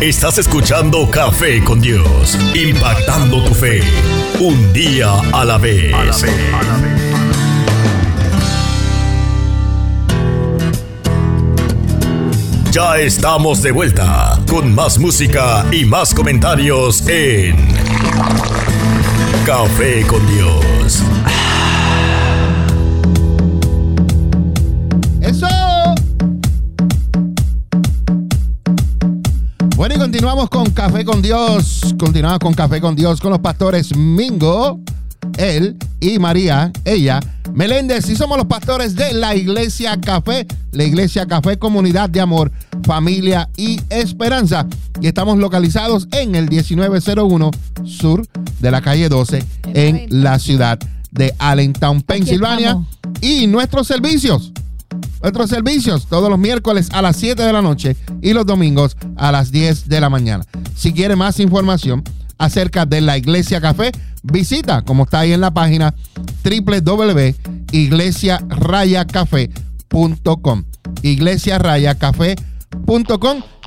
Estás escuchando Café con Dios, impactando tu fe, un día a la vez. Ya estamos de vuelta con más música y más comentarios en Café con Dios. Continuamos con Café con Dios. Continuamos con Café con Dios con los pastores Mingo, él y María, ella, Meléndez. Y somos los pastores de la Iglesia Café, la Iglesia Café Comunidad de Amor, Familia y Esperanza. Y estamos localizados en el 1901 sur de la calle 12 en la ciudad de Allentown, Pensilvania. Y nuestros servicios. Nuestros servicios todos los miércoles a las 7 de la noche y los domingos a las 10 de la mañana. Si quiere más información acerca de la Iglesia Café, visita, como está ahí en la página, www.iglesiarayacafé.com. Iglesiarayacafé.com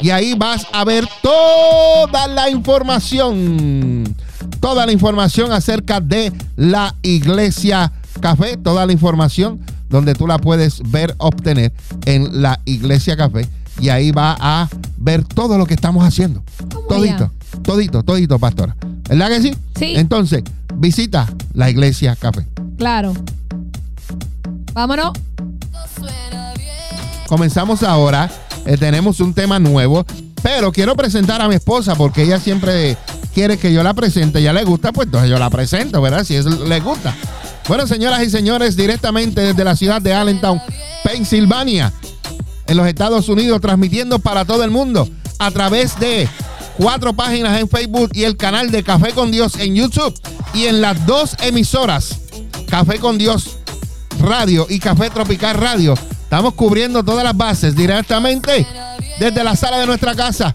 y ahí vas a ver toda la información. Toda la información acerca de la Iglesia Café, toda la información donde tú la puedes ver, obtener en la Iglesia Café. Y ahí va a ver todo lo que estamos haciendo. Todito, todito, todito, pastora. ¿Verdad que sí? Sí. Entonces, visita la Iglesia Café. Claro. Vámonos. Comenzamos ahora. Eh, tenemos un tema nuevo. Pero quiero presentar a mi esposa porque ella siempre quiere que yo la presente. Ya le gusta, pues entonces yo la presento, ¿verdad? Si eso le gusta. Bueno, señoras y señores, directamente desde la ciudad de Allentown, Pensilvania, en los Estados Unidos, transmitiendo para todo el mundo a través de cuatro páginas en Facebook y el canal de Café con Dios en YouTube y en las dos emisoras, Café con Dios Radio y Café Tropical Radio. Estamos cubriendo todas las bases directamente desde la sala de nuestra casa.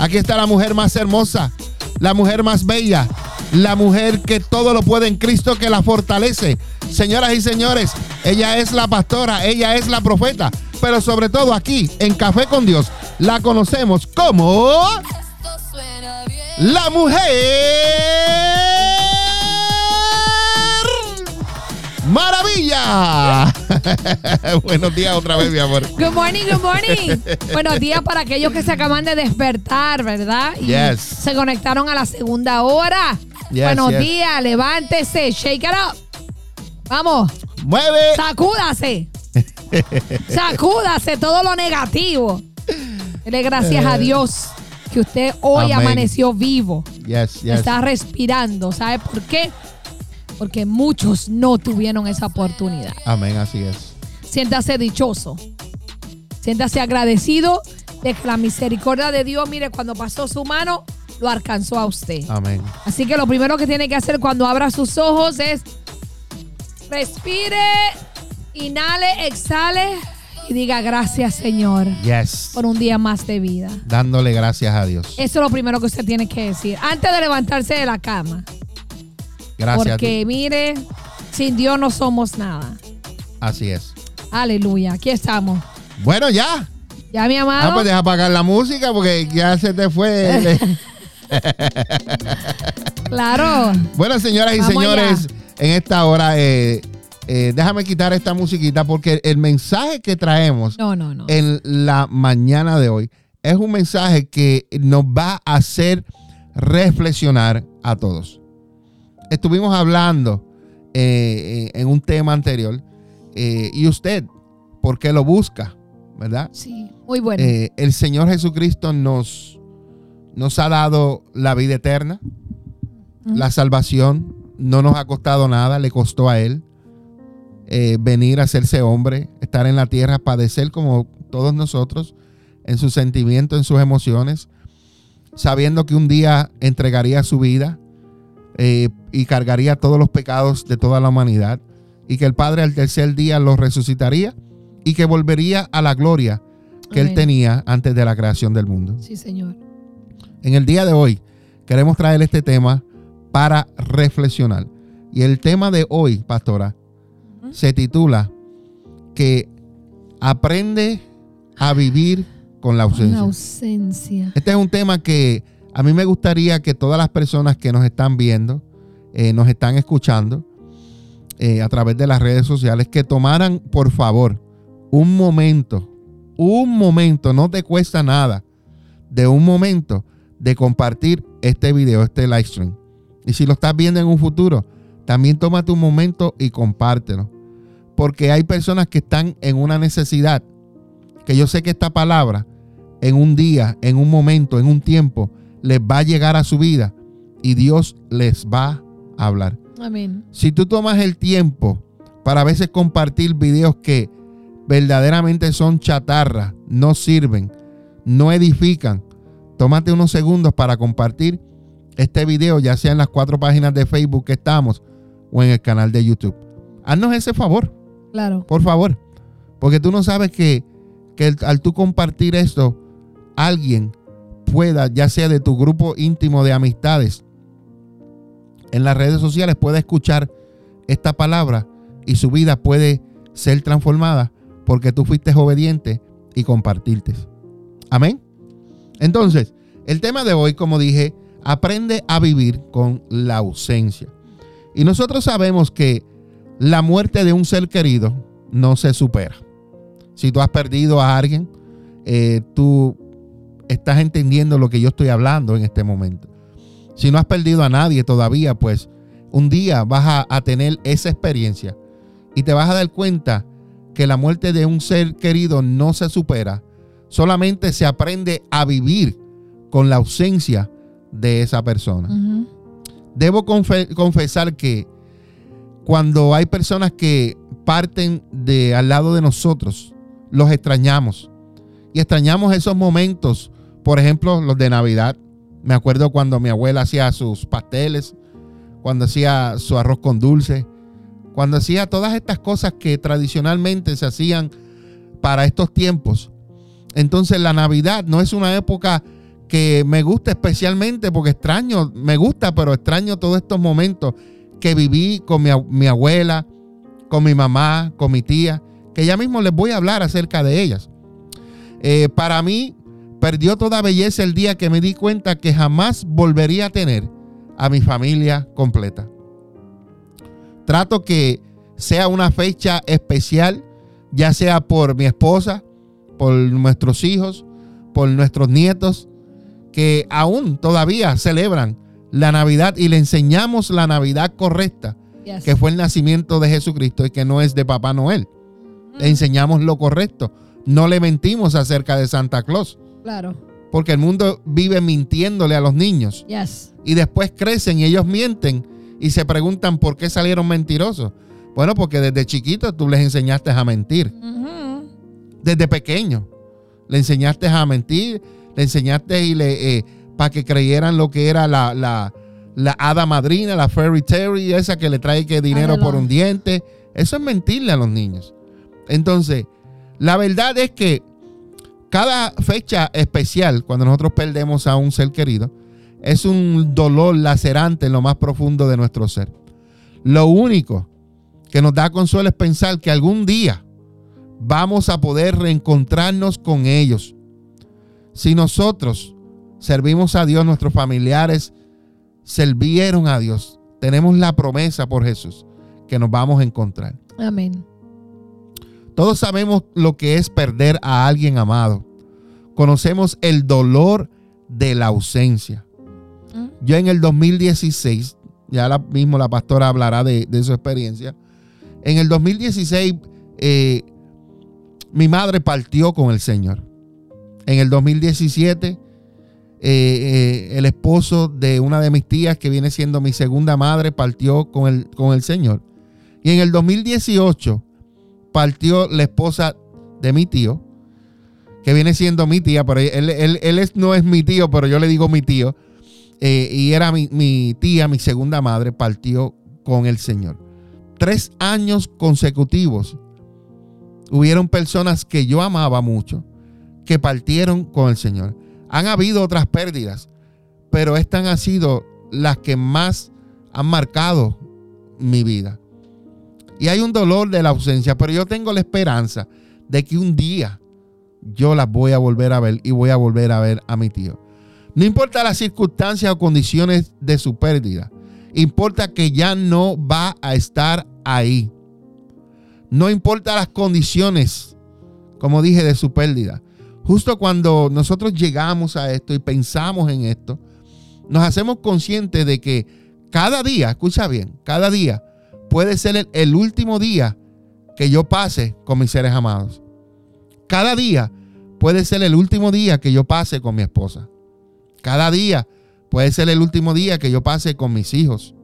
Aquí está la mujer más hermosa, la mujer más bella, la mujer que todo lo puede en Cristo que la fortalece. Señoras y señores, ella es la pastora, ella es la profeta, pero sobre todo aquí en Café con Dios la conocemos como la mujer maravilla. Buenos días otra vez, mi amor. Good morning, good morning. Buenos días para aquellos que se acaban de despertar, ¿verdad? Y Yes. se conectaron a la segunda hora. Yes, Buenos yes. días, levántese, shake it up. Vamos, Mueve. sacúdase. sacúdase todo lo negativo. Dele gracias a Dios que usted hoy Eh. Amén. amaneció vivo. Yes, yes. Está respirando. ¿Sabe por qué? Porque muchos no tuvieron esa oportunidad. Amén, así es. Siéntase dichoso. Siéntase agradecido de que la misericordia de Dios, mire, cuando pasó su mano, lo alcanzó a usted. Amén. Así que lo primero que tiene que hacer cuando abra sus ojos es respire, inhale, exhale y diga gracias Señor Yes. por un día más de vida. Dándole gracias a Dios. Eso es lo primero que usted tiene que decir antes de levantarse de la cama. Gracias. Porque mire, sin Dios no somos nada. Así es. Aleluya, aquí estamos. Bueno, ya. Ya mi amado. Ah, pues deja apagar la música porque ya se te fue. el- Claro. bueno, señoras y Vamos señores, en esta hora, eh, eh, déjame quitar esta musiquita porque el mensaje que traemos No, no, no. en la mañana de hoy es un mensaje que nos va a hacer reflexionar a todos. Estuvimos hablando eh, en un tema anterior y usted, ¿por qué lo busca? ¿Verdad? Sí, muy bueno. El Señor Jesucristo nos, nos ha dado la vida eterna, la salvación, no nos ha costado nada, le costó a Él eh, venir a hacerse hombre, estar en la tierra, padecer como todos nosotros, en sus sentimientos, en sus emociones, sabiendo que un día entregaría su vida eh, y cargaría todos los pecados de toda la humanidad, y que el Padre al tercer día lo resucitaría y que volvería a la gloria que él tenía antes de la creación del mundo. Sí, Señor. En el día de hoy queremos traer este tema para reflexionar. Y el tema de hoy, pastora, se titula que aprende a vivir con la Con ausencia. la ausencia. Este es un tema que a mí me gustaría que todas las personas que nos están viendo, eh, nos están escuchando eh, a través de las redes sociales, que tomaran, por favor, un momento, un momento, no te cuesta nada, de un momento de compartir este video, este live stream. Y si lo estás viendo en un futuro, también tómate un momento y compártelo. Porque hay personas que están en una necesidad, que yo sé que esta palabra en un día, en un momento, en un tiempo, les va a llegar a su vida y Dios les va a hablar. Amén. Si tú tomas el tiempo para a veces compartir videos que verdaderamente son chatarra, no sirven, no edifican, tómate unos segundos para compartir este video, ya sea en las cuatro páginas de Facebook que estamos o en el canal de YouTube. Haznos ese favor, Claro. por favor, porque tú no sabes que, que el- al tú compartir esto, alguien pueda, ya sea de tu grupo íntimo de amistades, en las redes sociales pueda escuchar esta palabra y su vida puede ser transformada porque tú fuiste obediente y compartirte. Amén. Entonces, el tema de hoy, como dije, aprende a vivir con la ausencia. Y nosotros sabemos que la muerte de un ser querido no se supera. Si tú has perdido a alguien, eh, tú estás entendiendo lo que yo estoy hablando en este momento. Si no has perdido a nadie todavía, pues un día vas a, a tener esa experiencia y te vas a dar cuenta que la muerte de un ser querido no se supera, solamente se aprende a vivir con la ausencia de esa persona. Debo confe- confesar que cuando hay personas que parten de al lado de nosotros, los extrañamos. Y extrañamos esos momentos, por ejemplo, los de Navidad. Me acuerdo cuando mi abuela hacía sus pasteles, cuando hacía su arroz con dulce, cuando hacía todas estas cosas que tradicionalmente se hacían para estos tiempos. Entonces la Navidad no es una época que me gusta especialmente porque extraño, me gusta, pero extraño todos estos momentos que viví con mi, ab- mi abuela, con mi mamá, con mi tía, que ya mismo les voy a hablar acerca de ellas. Eh, para mí, perdió toda belleza el día que me di cuenta que jamás volvería a tener a mi familia completa. Trato que sea una fecha especial, ya sea por mi esposa, por nuestros hijos, por nuestros nietos, que aún todavía celebran la Navidad y le enseñamos la Navidad correcta, Yes. que fue el nacimiento de Jesucristo y que no es de Papá Noel. Le enseñamos lo correcto. No le mentimos acerca de Santa Claus, Claro. porque el mundo vive mintiéndole a los niños Yes. y después crecen y ellos mienten y se preguntan por qué salieron mentirosos. Bueno, porque desde chiquitos tú les enseñaste a mentir Ujú. Desde pequeño. Le enseñaste a mentir, le enseñaste y le para que creyeran lo que era la, la, la hada madrina, la fairy tale, esa que le trae que dinero por un diente. Eso es mentirle a los niños. Entonces, la verdad es que cada fecha especial, cuando nosotros perdemos a un ser querido, es un dolor lacerante en lo más profundo de nuestro ser. Lo único que nos da consuelo es pensar que algún día vamos a poder reencontrarnos con ellos. Si nosotros servimos a Dios, nuestros familiares sirvieron a Dios, tenemos la promesa por Jesús que nos vamos a encontrar. Amén. Todos sabemos lo que es perder a alguien amado. Conocemos el dolor de la ausencia. Mm. Yo en el 2016, ya la, mismo la pastora hablará de, de su experiencia. En el 2016, eh, mi madre partió con el Señor. En el 2017, eh, eh, el esposo de una de mis tías, que viene siendo mi segunda madre, partió con el, con el Señor. Y en el 2018 partió la esposa de mi tío, que viene siendo mi tía, pero él, él- él es- no es mi tío, pero yo le digo mi tío. Eh, y era mi, mi tía, mi segunda madre, partió con el Señor. Tres años consecutivos hubieron personas que yo amaba mucho que partieron con el Señor. Han habido otras pérdidas, pero estas han sido las que más han marcado mi vida. Y hay un dolor de la ausencia, pero yo tengo la esperanza de que un día yo las voy a volver a ver y voy a volver a ver a mi tío. No importa las circunstancias o condiciones de su pérdida, importa que ya no va a estar ahí. No importa las condiciones, como dije, de su pérdida. Justo cuando nosotros llegamos a esto y pensamos en esto, nos hacemos conscientes de que cada día, escucha bien, cada día puede ser el, último día que yo pase con mis seres amados. Cada día puede ser el último día que yo pase con mi esposa. Cada día puede ser el último día que yo pase con mis hijos,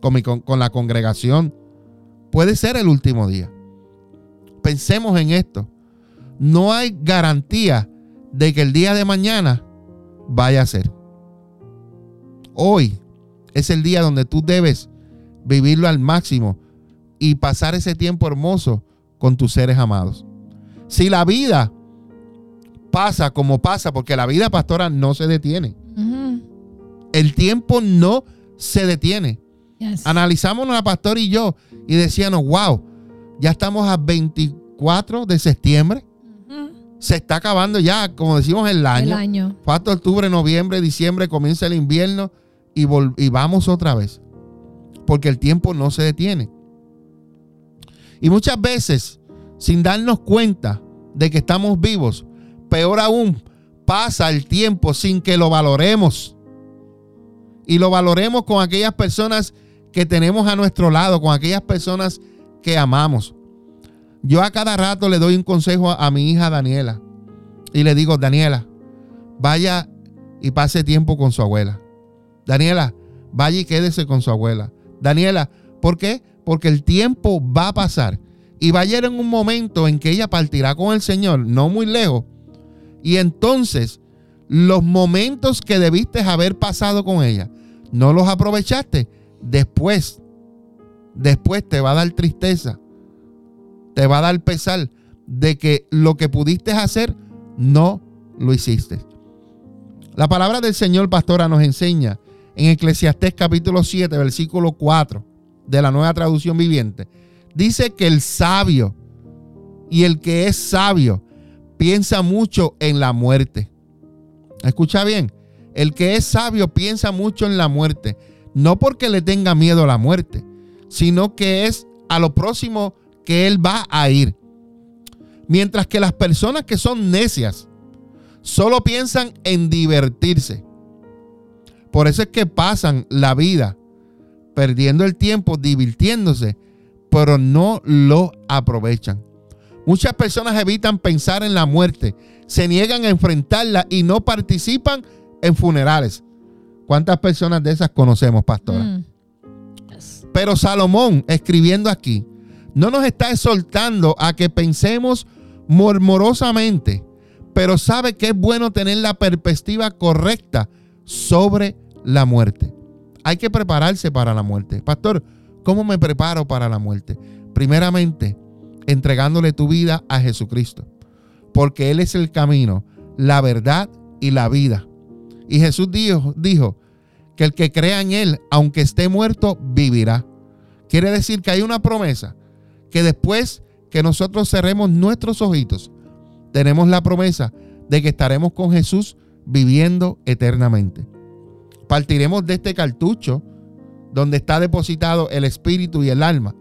con, con la congregación. Puede ser el último día. Pensemos en esto. No hay garantía de que el día de mañana vaya a ser. Hoy es el día donde tú debes vivirlo al máximo y pasar ese tiempo hermoso con tus seres amados. Si la vida pasa como pasa, porque la vida pastora no se detiene. El tiempo no se detiene. Analizamos la pastora y yo y decíamos, wow, ya estamos a 24 de septiembre. Se está acabando ya, como decimos, el año. El año. octubre, noviembre, diciembre, comienza el invierno y, y vamos otra vez. Porque el tiempo no se detiene. Y muchas veces, sin darnos cuenta de que estamos vivos, peor aún, pasa el tiempo sin que lo valoremos. Y lo valoremos con aquellas personas que tenemos a nuestro lado, con aquellas personas que amamos. Yo a cada rato le doy un consejo a, a mi hija Daniela. Y le digo, Daniela, vaya y pase tiempo con su abuela. Daniela, vaya y quédese con su abuela. Daniela, ¿por qué? Porque el tiempo va a pasar y va a llegar en un momento en que ella partirá con el Señor, no muy lejos. Y entonces, los momentos que debiste haber pasado con ella, no los aprovechaste. Después, después te va a dar tristeza, te va a dar pesar de que lo que pudiste hacer no lo hiciste. La palabra del Señor, pastora, nos enseña en Eclesiastés capítulo 7, versículo 4 de la nueva traducción viviente, dice que el sabio y el que es sabio piensa mucho en la muerte. Escucha bien, el que es sabio piensa mucho en la muerte, no porque le tenga miedo a la muerte, sino que es a lo próximo que él va a ir. Mientras que las personas que son necias solo piensan en divertirse. Por eso es que pasan la vida perdiendo el tiempo, divirtiéndose, pero no lo aprovechan. Muchas personas evitan pensar en la muerte, se niegan a enfrentarla y no participan en funerales. ¿Cuántas personas de esas conocemos, pastora? Mm. Pero Salomón, escribiendo aquí, no nos está exhortando a que pensemos murmurosamente, pero sabe que es bueno tener la perspectiva correcta sobre la muerte. Hay que prepararse para la muerte. Pastor, ¿cómo me preparo para la muerte? Primeramente, entregándole tu vida a Jesucristo, porque Él es el camino, la verdad y la vida. Y Jesús dijo, dijo que el que crea en Él, aunque esté muerto, vivirá. Quiere decir que hay una promesa, que después que nosotros cerremos nuestros ojitos, tenemos la promesa de que estaremos con Jesús viviendo eternamente. Partiremos de este cartucho donde está depositado el espíritu y el alma,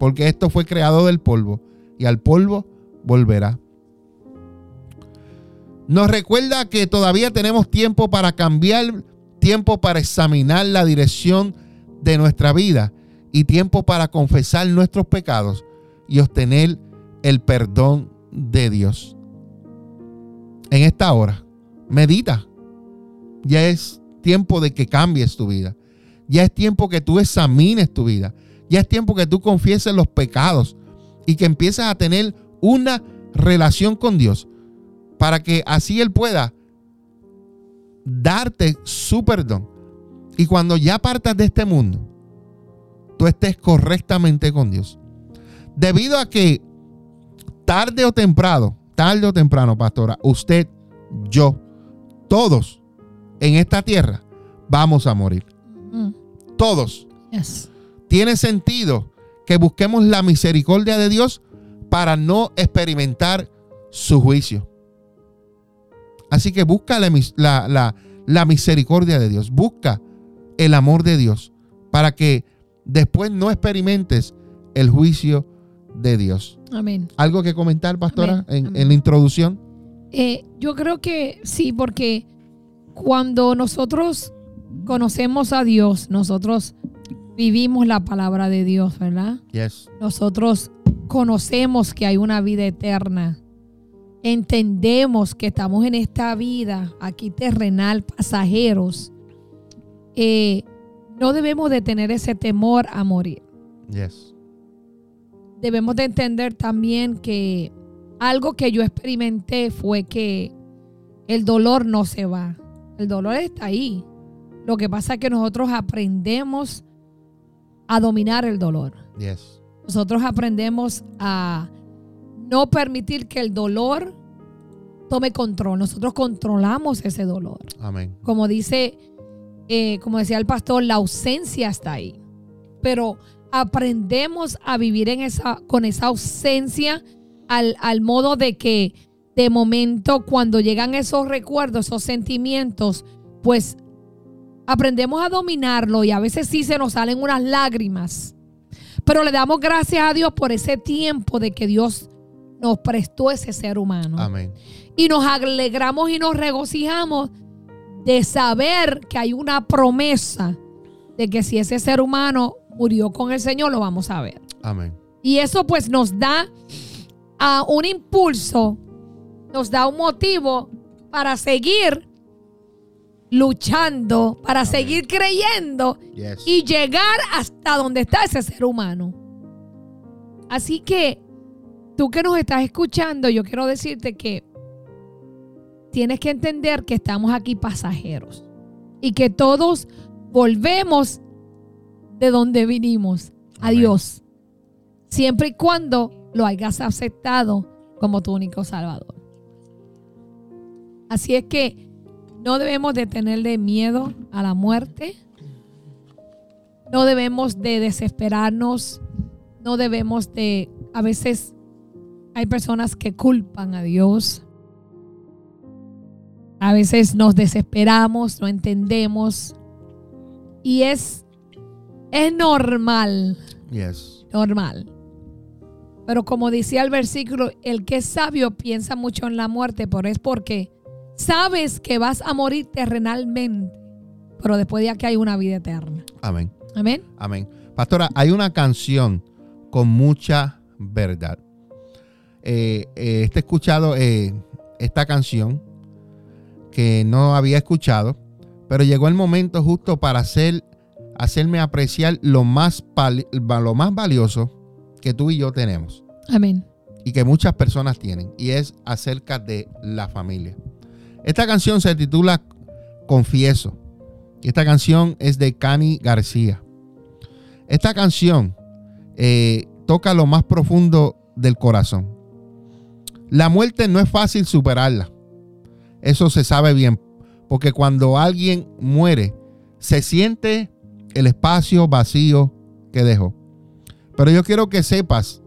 porque esto fue creado del polvo y al polvo volverá. Nos recuerda que todavía tenemos tiempo para cambiar, tiempo para examinar la dirección de nuestra vida y tiempo para confesar nuestros pecados y obtener el perdón de Dios en esta hora. Medita. Ya es tiempo de que cambies tu vida. Ya es tiempo que tú examines tu vida. Ya es tiempo que tú confieses los pecados y que empieces a tener una relación con Dios para que así Él pueda darte su perdón. Y cuando ya partas de este mundo, tú estés correctamente con Dios. Debido a que tarde o temprano, tarde o temprano, pastora, usted, yo, todos en esta tierra vamos a morir. Mm. Todos. Tiene sentido que busquemos la misericordia de Dios para no experimentar su juicio. Así que busca la, mis- la- la- la misericordia de Dios, busca el amor de Dios para que después no experimentes el juicio de Dios. Amén. ¿Algo que comentar, pastora, Amén, en, amén. en la introducción? Eh, yo creo que sí, porque cuando nosotros conocemos a Dios, nosotros vivimos la palabra de Dios, ¿verdad? Yes. Nosotros conocemos que hay una vida eterna. Entendemos que estamos en esta vida aquí terrenal, pasajeros. Eh, no debemos de tener ese temor a morir. Yes. Debemos de entender también que algo que yo experimenté fue que el dolor no se va. El dolor está ahí. Lo que pasa es que nosotros aprendemos a dominar el dolor. Yes. Nosotros aprendemos a no permitir que el dolor tome control. Nosotros controlamos ese dolor. Amén. Como dice, eh, como decía el pastor, la ausencia está ahí. Pero aprendemos a vivir en esa, con esa ausencia al, al modo de que de momento cuando llegan esos recuerdos, esos sentimientos, pues aprendemos a dominarlo y a veces sí se nos salen unas lágrimas. Pero le damos gracias a Dios por ese tiempo de que Dios nos prestó ese ser humano. Amén. Y nos alegramos y nos regocijamos de saber que hay una promesa de que si ese ser humano murió con el Señor, lo vamos a ver. Amén. Y eso pues nos da a un impulso, nos da un motivo para seguir luchando, para Amén. seguir creyendo Yes. y llegar hasta donde está ese ser humano. Así que tú que nos estás escuchando, yo quiero decirte que tienes que entender que estamos aquí pasajeros y que todos volvemos de donde vinimos. a Amén. Dios. Siempre y cuando lo hayas aceptado como tu único salvador. Así es que no debemos de tenerle miedo a la muerte. No debemos de desesperarnos. No debemos de... A veces hay personas que culpan a Dios. A veces nos desesperamos, no entendemos. Y es, es normal, Yes. normal. Pero como decía el versículo, el que es sabio piensa mucho en la muerte, pero es porque sabes que vas a morir terrenalmente, pero después de aquí hay una vida eterna. Amén. Amén. Amén. Pastora, hay una canción con mucha verdad. Eh, eh, este he escuchado eh, esta canción que no había escuchado, pero llegó el momento justo para hacer, hacerme apreciar lo más, lo más valioso que tú y yo tenemos Amén. y que muchas personas tienen, y es acerca de la familia. Esta canción se titula Confieso. Y esta canción es de Cani García. Esta canción eh, toca lo más profundo del corazón. La muerte no es fácil superarla. Eso se sabe bien. Porque cuando alguien muere, se siente el espacio vacío que dejó. Pero yo quiero que sepas,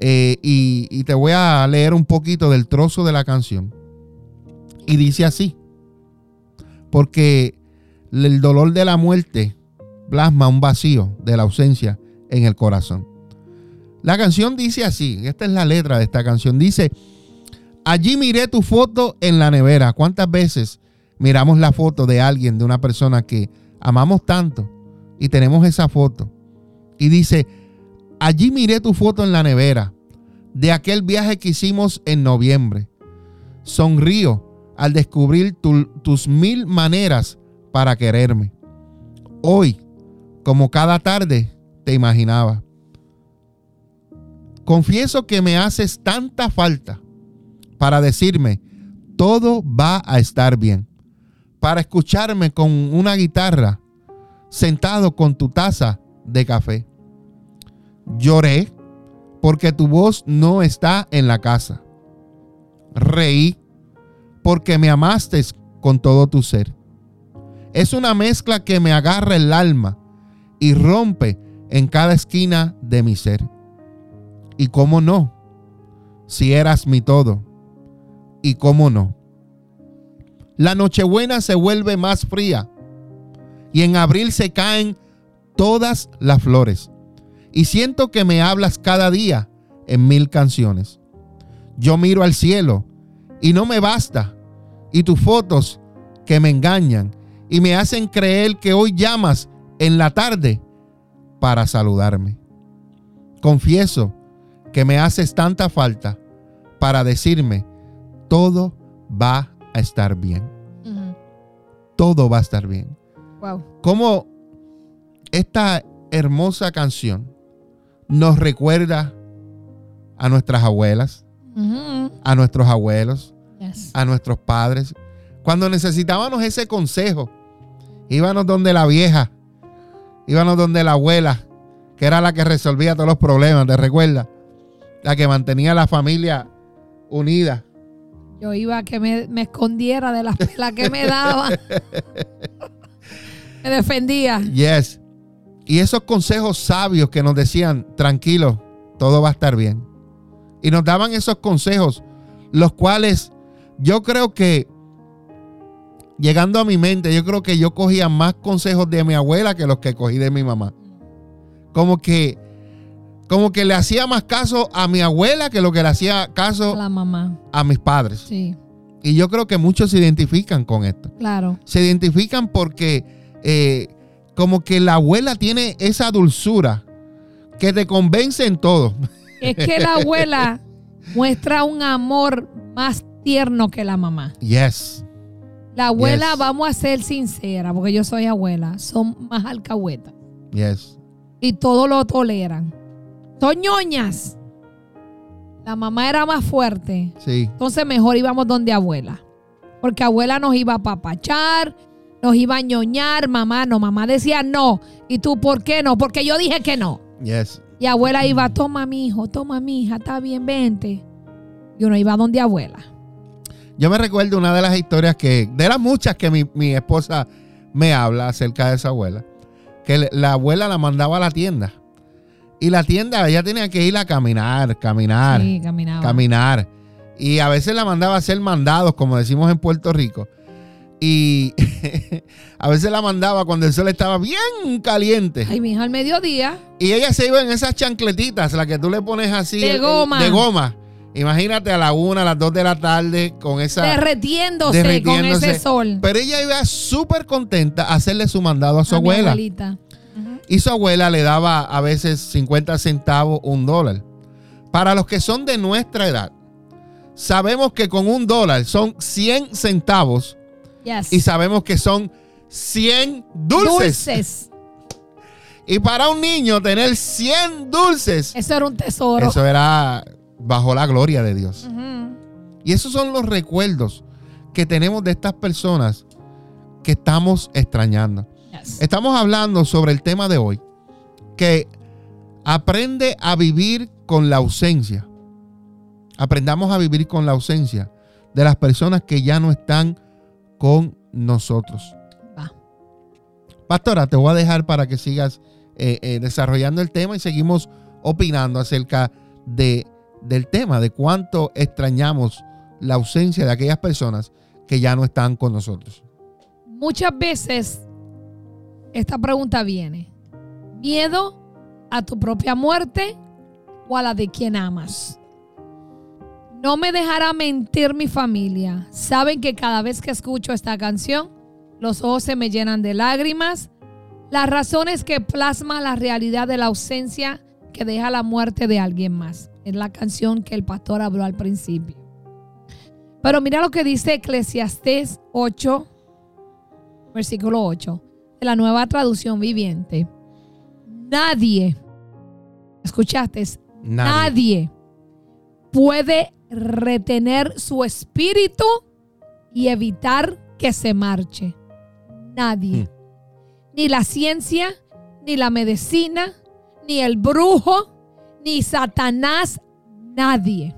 eh, y, y te voy a leer un poquito del trozo de la canción. Y dice así. Porque el dolor de la muerte plasma un vacío de la ausencia en el corazón. La canción dice así, esta es la letra de esta canción, dice, allí miré tu foto en la nevera. ¿Cuántas veces miramos la foto de alguien, de una persona que amamos tanto y tenemos esa foto? Y dice, allí miré tu foto en la nevera de aquel viaje que hicimos en noviembre. Sonrío al descubrir tu- tus mil maneras para quererme. Hoy, como cada tarde, te imaginaba. Confieso que me haces tanta falta para decirme, todo va a estar bien. Para escucharme con una guitarra, sentado con tu taza de café. Lloré porque tu voz no está en la casa. Reí porque me amaste con todo tu ser. Es una mezcla que me agarra el alma y rompe en cada esquina de mi ser. Y cómo no, si eras mi todo. Y cómo no, la Nochebuena se vuelve más fría y en abril se caen todas las flores. Y siento que me hablas cada día en mil canciones. Yo miro al cielo y no me basta. Y tus fotos que me engañan y me hacen creer que hoy llamas en la tarde para saludarme. Confieso que me haces tanta falta para decirme, todo va a estar bien. Todo va a estar bien. Wow. Como esta hermosa canción nos recuerda a nuestras abuelas, a nuestros abuelos, Yes. a nuestros padres. Cuando necesitábamos ese consejo, íbamos donde la vieja, íbamos donde la abuela, que era la que resolvía todos los problemas, ¿te recuerdas? La que mantenía la familia unida. Yo iba a que me, me escondiera de las pelas que me daba. me defendía. Yes. Y esos consejos sabios que nos decían, tranquilo, todo va a estar bien. Y nos daban esos consejos, los cuales yo creo que, llegando a mi mente, yo creo que yo cogía más consejos de mi abuela que los que cogí de mi mamá. Como que, como que le hacía más caso a mi abuela que lo que le hacía caso La mamá. a mis padres. Sí, Y yo creo que muchos se identifican con esto claro. se identifican porque eh, como que la abuela tiene esa dulzura que te convence en todo. Es que la abuela muestra un amor más tierno que la mamá. Yes. La abuela, Yes. vamos a ser sincera, porque yo soy abuela, son más alcahuetas. Yes. Y todo lo toleran. Son ñoñas. La mamá era más fuerte. Sí. Entonces mejor íbamos donde abuela. Porque abuela nos iba a papachar, nos iba a ñoñar, mamá no, mamá decía no. ¿Y tú por qué no? Porque yo dije que no. Yes. Y abuela iba, toma mi hijo, toma mi hija, está bien, vente. Y uno iba donde abuela. Yo me recuerdo una de las historias que, de las muchas que mi, mi esposa me habla acerca de esa abuela, que la abuela la mandaba a la tienda. Y la tienda, ella tenía que ir a caminar, caminar. Sí, caminar. Y a veces la mandaba a hacer mandados, como decimos en Puerto Rico. Y a veces la mandaba cuando el sol estaba bien caliente. Ay, mi hija al mediodía. Y ella se iba en esas chancletitas, las que tú le pones así. De goma. de goma. Imagínate a la una, a las dos de la tarde con esa... derretiéndose, con ese sol. Pero ella iba súper contenta a hacerle su mandado a su A mi abuela. Y su abuela le daba a veces 50 centavos, un dólar. Para los que son de nuestra edad, sabemos que con un dólar son 100 centavos Yes. y sabemos que son 100 dulces. Dulces. Y para un niño tener 100 dulces, Eso era un tesoro. eso era bajo la gloria de Dios. Y esos son los recuerdos que tenemos de estas personas que estamos extrañando. Yes. Estamos hablando sobre el tema de hoy, que aprende a vivir con la ausencia. Aprendamos a vivir con la ausencia de las personas que ya no están con nosotros. Va. Pastora, te voy a dejar para que sigas eh, eh, desarrollando el tema y seguimos opinando acerca de, del tema, de cuánto extrañamos la ausencia de aquellas personas que ya no están con nosotros. Muchas veces esta pregunta viene. ¿Miedo a tu propia muerte o a la de quien amas? No me dejará mentir mi familia. Saben que cada vez que escucho esta canción, los ojos se me llenan de lágrimas. La razón es que plasma la realidad de la ausencia que deja la muerte de alguien más. Es la canción que el pastor habló al principio. Pero mira lo que dice Eclesiastés 8, versículo 8, de la nueva traducción viviente. Nadie, escuchaste, nadie, puede retener su espíritu y evitar que se marche. Nadie. Ni la ciencia, ni la medicina, ni el brujo, ni Satanás, nadie.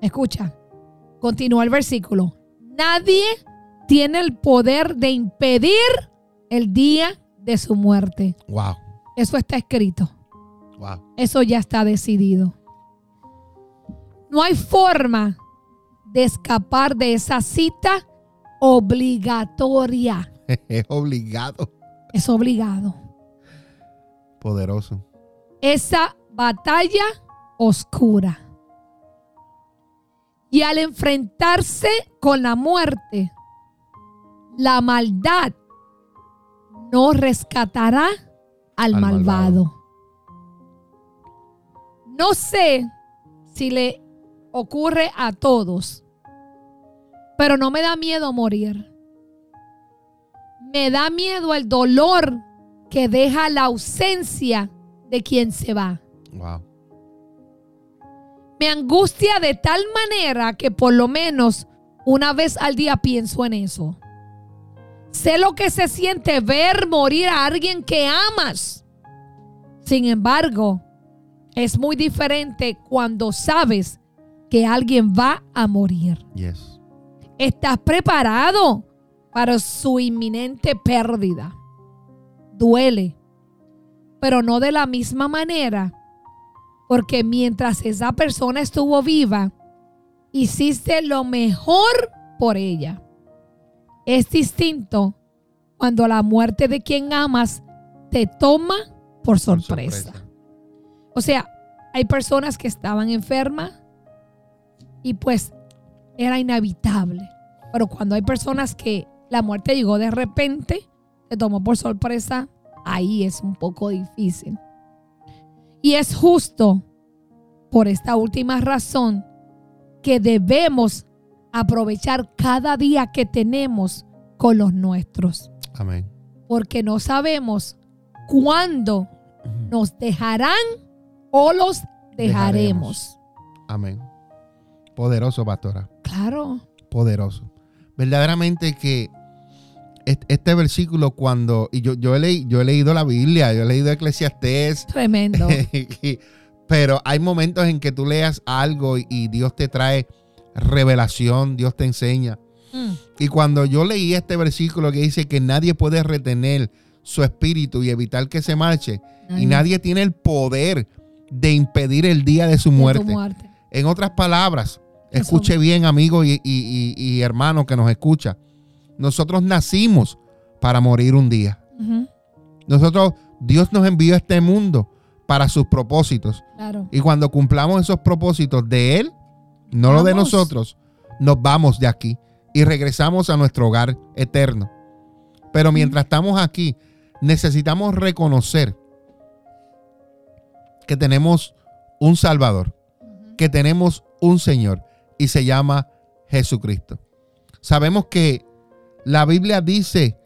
Escucha, continúa el versículo. Nadie tiene el poder de impedir el día de su muerte. Wow, Eso está escrito. wow. Eso ya está decidido. No hay forma de escapar de esa cita obligatoria. Es obligado. Es obligado. Poderoso. Esa batalla oscura. Y al enfrentarse con la muerte, la maldad no rescatará al, Al malvado. No sé si le ocurre a todos, pero no me da miedo morir. Me da miedo el dolor que deja la ausencia de quien se va. Wow. Me angustia de tal manera que por lo menos una vez al día pienso en eso. Sé lo que se siente ver morir a alguien que amas. Sin embargo, es muy diferente cuando sabes que alguien va a morir. Yes. Estás preparado para su inminente pérdida. Duele, pero no de la misma manera, porque mientras esa persona estuvo viva, hiciste lo mejor por ella. Es distinto cuando la muerte de quien amas te toma por Por sorpresa. O sea, hay personas que estaban enfermas y pues era inevitable. Pero cuando hay personas que la muerte llegó de repente, te tomó por sorpresa, ahí es un poco difícil. Y es justo por esta última razón que debemos aprovechar cada día que tenemos con los nuestros, Amén. porque no sabemos cuándo nos dejarán o los dejaremos. Amén. Poderoso, pastora. Claro. Poderoso. Verdaderamente que est- este versículo cuando, y yo, yo, he, leí- yo he leído la Biblia, yo he leído Eclesiastés, Tremendo. pero hay momentos en que tú leas algo y Dios te trae revelación, Dios te enseña. Mm, Y cuando yo leí este versículo que dice que nadie puede retener su espíritu y evitar que se marche, y nadie tiene el poder de impedir el día de su de muerte. En otras palabras, Eso. escuche bien, amigo y, y- y- y hermano que nos escucha. Nosotros nacimos para morir un día. Nosotros, Dios nos envió a este mundo para sus propósitos. Claro. Y cuando cumplamos esos propósitos de Él, no lo de nosotros, nos vamos de aquí y regresamos a nuestro hogar eterno. Pero mientras estamos aquí, necesitamos reconocer que tenemos un Salvador, que tenemos un Señor y se llama Jesucristo. Sabemos que la Biblia dice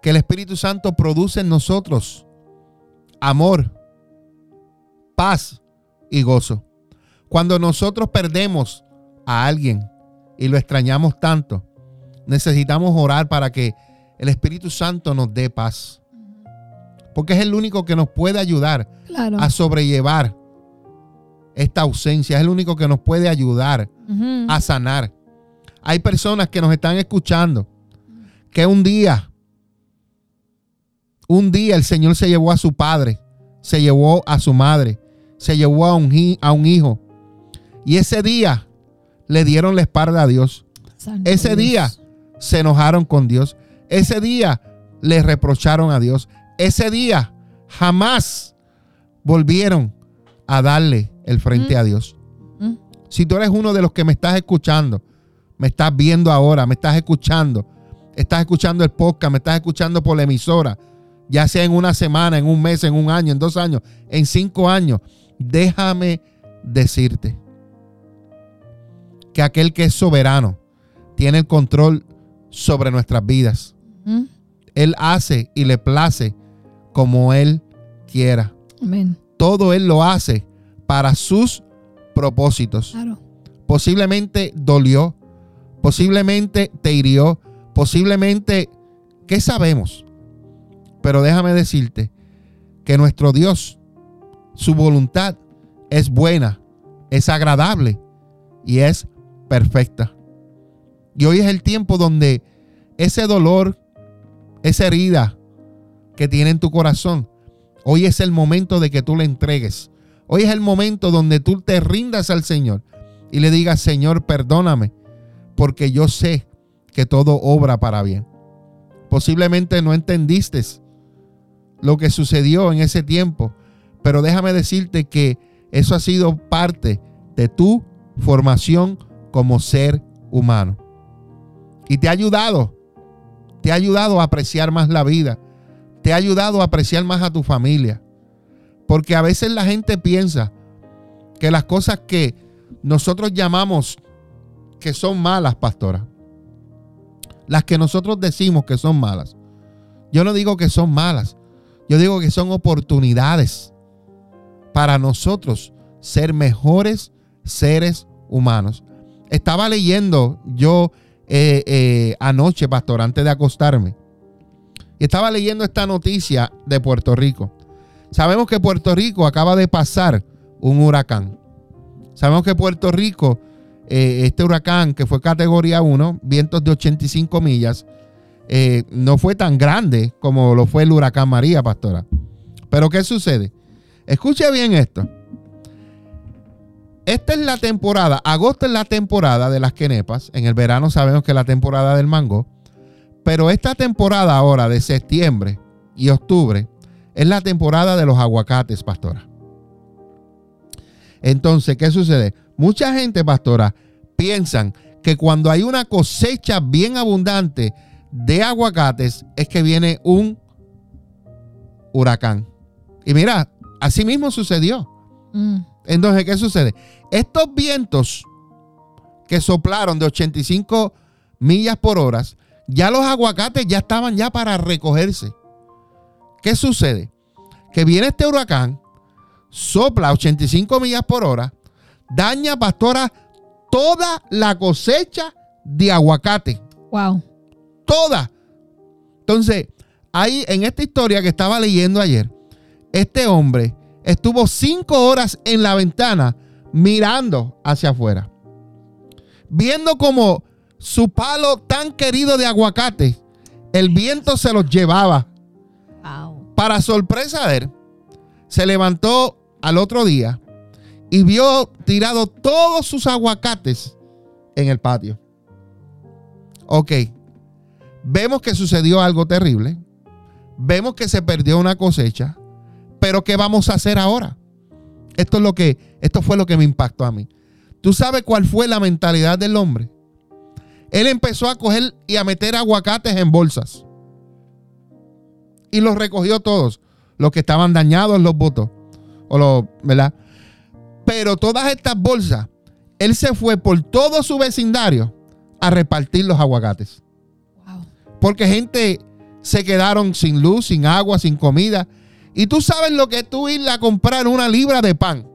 que el Espíritu Santo produce en nosotros amor, paz y gozo. Cuando nosotros perdemos a alguien y lo extrañamos tanto, necesitamos orar para que el Espíritu Santo nos dé paz. Porque es el único que nos puede ayudar Claro. a sobrellevar esta ausencia. Es el único que nos puede ayudar a sanar. Hay personas que nos están escuchando que un día, un día el Señor se llevó a su padre, se llevó a su madre, se llevó a un, a un hijo. Y ese día le dieron la espalda a Dios. Santo Ese Dios. día se enojaron con Dios. Ese día le reprocharon a Dios. Ese día jamás volvieron a darle el frente Mm. a Dios. Mm. Si tú eres uno de los que me estás escuchando, me estás viendo ahora, me estás escuchando, estás escuchando el podcast, me estás escuchando por la emisora, ya sea en una semana, en un mes, en un año, en dos años, en cinco años, déjame decirte que aquel que es soberano tiene el control sobre nuestras vidas. Él hace y le place como Él quiera. Amén. Todo Él lo hace para sus propósitos. Claro. Posiblemente dolió, posiblemente te hirió, posiblemente, ¿qué sabemos? Pero déjame decirte que nuestro Dios, su voluntad es buena, es agradable y es perfecta. Y hoy es el tiempo donde ese dolor, esa herida que tiene en tu corazón, hoy es el momento de que tú le entregues. Hoy es el momento donde tú te rindas al Señor y le digas, Señor, perdóname, porque yo sé que todo obra para bien. Posiblemente no entendiste lo que sucedió en ese tiempo, pero déjame decirte que eso ha sido parte de tu formación como ser humano. Y te ha ayudado, te ha ayudado a apreciar más la vida, te ha ayudado a apreciar más a tu familia. Porque a veces la gente piensa que las cosas que nosotros llamamos que son malas, pastora, las que nosotros decimos que son malas, yo no digo que son malas, yo digo que son oportunidades para nosotros ser mejores seres humanos. Estaba leyendo yo eh, eh, anoche, pastor, antes de acostarme. Y estaba leyendo esta noticia de Puerto Rico. Sabemos que Puerto Rico acaba de pasar un huracán. Sabemos que Puerto Rico, eh, este huracán que fue categoría 1, vientos de 85 millas, no fue tan grande como lo fue el huracán María, pastora. Pero ¿qué sucede? Escuche bien esto. Esta es la temporada, agosto es la temporada de las quenepas, en el verano sabemos que es la temporada del mango, pero esta temporada ahora de septiembre y octubre es la temporada de los aguacates, pastora. Entonces, ¿qué sucede? Mucha gente, pastora, piensan que cuando hay una cosecha bien abundante de aguacates es que viene un huracán. Y mira, así mismo sucedió. Mm. Entonces, ¿qué sucede? Estos vientos que soplaron de 85 millas por hora, ya los aguacates ya estaban ya para recogerse. ¿Qué sucede? Que viene este huracán, sopla 85 millas por hora, daña, pastora, toda la cosecha de aguacate. Wow. Toda. Entonces, ahí en esta historia que estaba leyendo ayer, este hombre estuvo cinco horas en la ventana mirando hacia afuera, viendo como su palo tan querido de aguacate, el viento se los llevaba. Para sorpresa de él, se levantó al otro día y vio tirado todos sus aguacates en el patio. Ok, vemos que sucedió algo terrible, vemos que se perdió una cosecha, pero ¿qué vamos a hacer ahora? Esto es lo que esto fue lo que me impactó a mí. ¿Tú sabes cuál fue la mentalidad del hombre? Él empezó a coger y a meter aguacates en bolsas. Y los recogió todos, los que estaban dañados los votos o los, ¿verdad? Pero todas estas bolsas, él se fue por todo su vecindario a repartir los aguacates. Porque gente se quedaron sin luz, sin agua, sin comida y tú sabes lo que es tú ir a comprar una libra de pan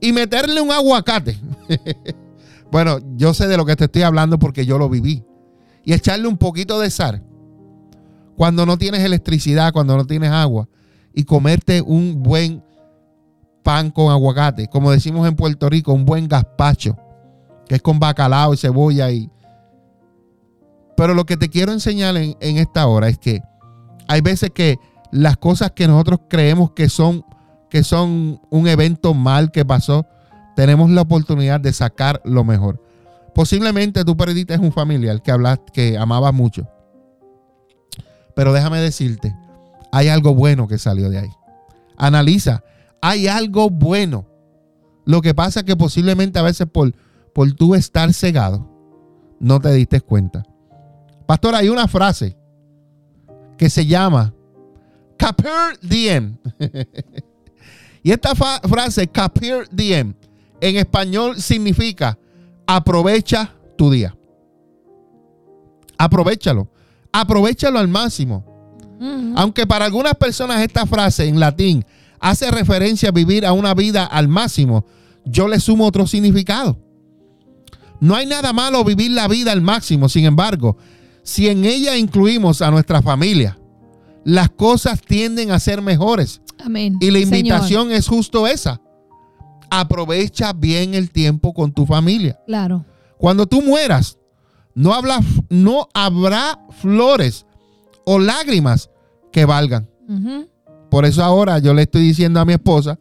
y meterle un aguacate. bueno, yo sé de lo que te estoy hablando porque yo lo viví. Y echarle un poquito de sal cuando no tienes electricidad, cuando no tienes agua. Y comerte un buen pan con aguacate. Como decimos en Puerto Rico, un buen gazpacho. Que es con bacalao y cebolla. Y... Pero lo que te quiero enseñar en, en esta hora es que hay veces que las cosas que nosotros creemos que son, que son un evento mal que pasó, tenemos la oportunidad de sacar lo mejor. Posiblemente tú perdiste un familiar que hablas, que amabas mucho. Pero déjame decirte, hay algo bueno que salió de ahí. Analiza, hay algo bueno. Lo que pasa es que posiblemente a veces por, por tú estar cegado, no te diste cuenta. Pastor, hay una frase que se llama Capir diem. y esta frase, capir diem, en español significa aprovecha tu día. Aprovechalo. Aprovechalo al máximo. Aunque para algunas personas esta frase en latín hace referencia a vivir a una vida al máximo, yo le sumo otro significado. No hay nada malo vivir la vida al máximo, sin embargo, si en ella incluimos a nuestra familia, las cosas tienden a ser mejores. Amén. Y la invitación es justo esa. Aprovecha bien el tiempo con tu familia. Claro. Cuando tú mueras, no, no habrá flores o lágrimas que valgan. Por eso ahora yo le estoy diciendo a mi esposa,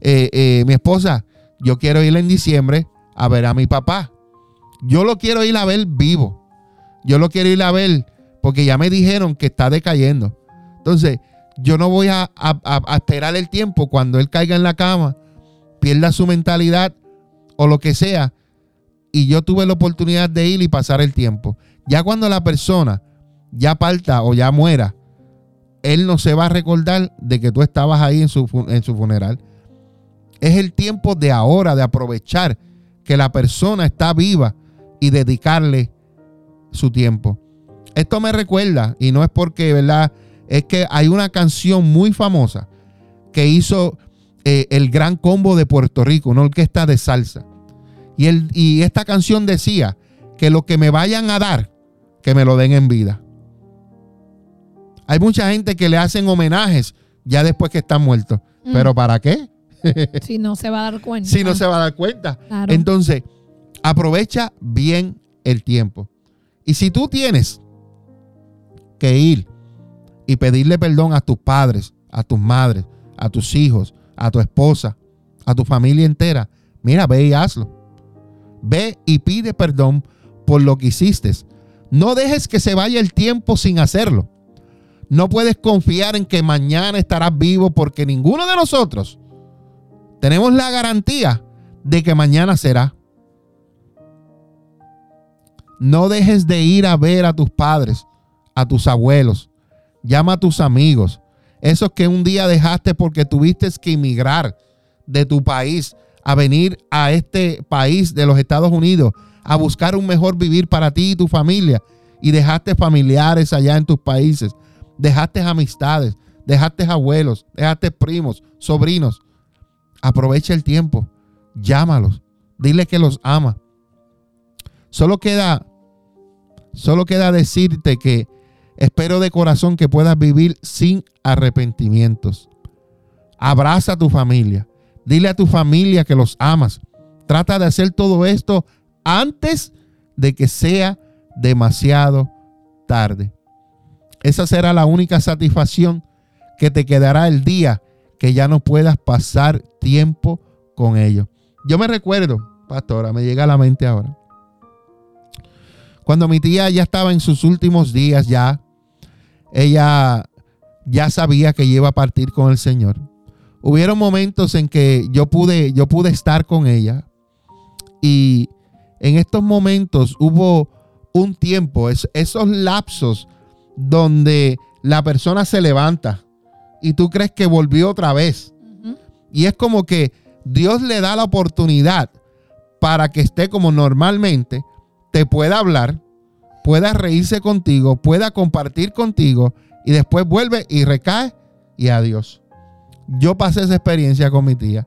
eh, eh, mi esposa, yo quiero ir en diciembre a ver a mi papá. Yo lo quiero ir a ver vivo. Yo lo quiero ir a ver porque ya me dijeron que está decayendo. Entonces, yo no voy a, esperar el tiempo cuando él caiga en la cama, pierda su mentalidad o lo que sea. Y yo tuve la oportunidad de ir y pasar el tiempo. Ya cuando la persona ya parta o ya muera, él no se va a recordar de que tú estabas ahí en su, en su funeral. Es el tiempo de ahora, de aprovechar que la persona está viva y dedicarle su tiempo. Esto me recuerda, y no es porque, ¿verdad? Es que hay una canción muy famosa que hizo eh, el Gran Combo de Puerto Rico, una orquesta de salsa. Y, el, y esta canción decía que lo que me vayan a dar, que me lo den en vida. Hay mucha gente que le hacen homenajes ya después que están muertos. Mm. ¿Pero para qué? Si no se va a dar cuenta. si no se va a dar cuenta. Claro. Entonces, aprovecha bien el tiempo. Y si tú tienes que ir y pedirle perdón a tus padres, a tus madres, a tus hijos, a tu esposa, a tu familia entera, mira, ve y hazlo. Ve y pide perdón por lo que hiciste. No dejes que se vaya el tiempo sin hacerlo. No puedes confiar en que mañana estarás vivo porque ninguno de nosotros tenemos la garantía de que mañana será. No dejes de ir a ver a tus padres, a tus abuelos. Llama a tus amigos. Esos que un día dejaste porque tuviste que emigrar de tu país a venir a este país de los Estados Unidos a buscar un mejor vivir para ti y tu familia. Y dejaste familiares allá en tus países. Dejaste amistades. Dejaste abuelos. Dejaste primos, sobrinos. Aprovecha el tiempo. Llámalos. Dile que los ama. Solo queda, solo queda decirte que espero de corazón que puedas vivir sin arrepentimientos. Abraza a tu familia. Dile a tu familia que los amas. Trata de hacer todo esto antes de que sea demasiado tarde. Esa será la única satisfacción que te quedará el día que ya no puedas pasar tiempo con ellos. Yo me recuerdo, pastora, me llega a la mente ahora. Cuando mi tía ya estaba en sus últimos días, ya, ella ya sabía que iba a partir con el Señor. Hubieron momentos en que yo pude, yo pude estar con ella. Y en estos momentos hubo un tiempo, es, esos lapsos donde la persona se levanta y tú crees que volvió otra vez. Y es como que Dios le da la oportunidad para que esté como normalmente, te pueda hablar, pueda reírse contigo, pueda compartir contigo y después vuelve y recae y adiós. Yo pasé esa experiencia con mi tía.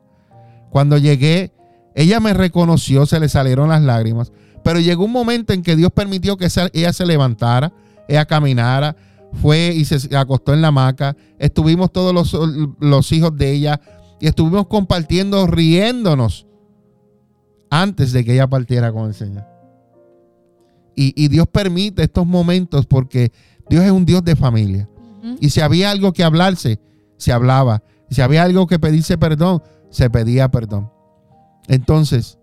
Cuando llegué, ella me reconoció, se le salieron las lágrimas, pero llegó un momento en que Dios permitió que ella se levantara, ella caminara, fue y se acostó en la hamaca. Estuvimos todos los, los hijos de ella y estuvimos compartiendo, riéndonos antes de que ella partiera con el Señor. Y, y Dios permite estos momentos porque Dios es un Dios de familia. Y si había algo que hablarse, se hablaba. Si había algo que pedirse perdón, se pedía perdón. Entonces,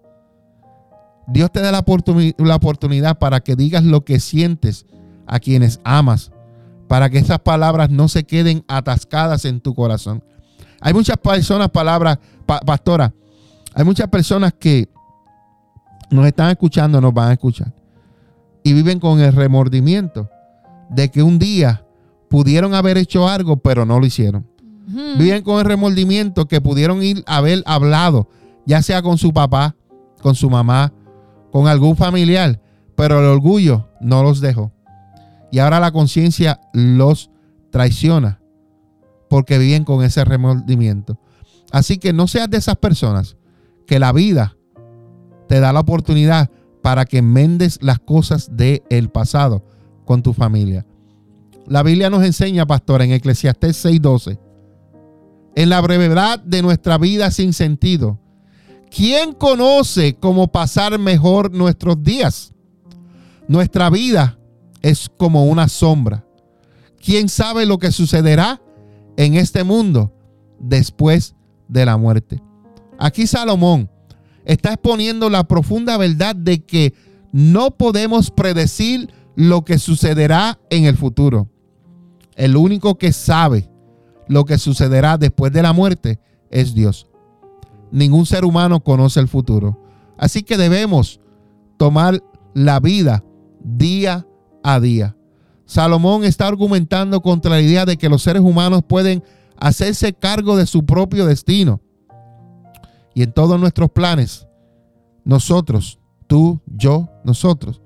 Dios te da la, oportuni- la oportunidad para que digas lo que sientes a quienes amas, para que esas palabras no se queden atascadas en tu corazón. Hay muchas personas, palabras, pa- pastora, hay muchas personas que nos están escuchando, nos van a escuchar, y viven con el remordimiento de que un día pudieron haber hecho algo, pero no lo hicieron. Viven con el remordimiento que pudieron ir a haber hablado, ya sea con su papá, con su mamá, con algún familiar, pero el orgullo no los dejó. Y ahora la conciencia los traiciona porque viven con ese remordimiento. Así que no seas de esas personas que la vida te da la oportunidad para que enmendes las cosas del pasado con tu familia. La Biblia nos enseña, pastor, en Eclesiastés 6:12, en la brevedad de nuestra vida sin sentido, ¿quién conoce cómo pasar mejor nuestros días? Nuestra vida es como una sombra. ¿Quién sabe lo que sucederá en este mundo después de la muerte? Aquí Salomón está exponiendo la profunda verdad de que no podemos predecir lo que sucederá en el futuro. El único que sabe lo que sucederá después de la muerte es Dios. Ningún ser humano conoce el futuro. Así que debemos tomar la vida día a día. Salomón está argumentando contra la idea de que los seres humanos pueden hacerse cargo de su propio destino. Y en todos nuestros planes, nosotros, tú, yo, nosotros,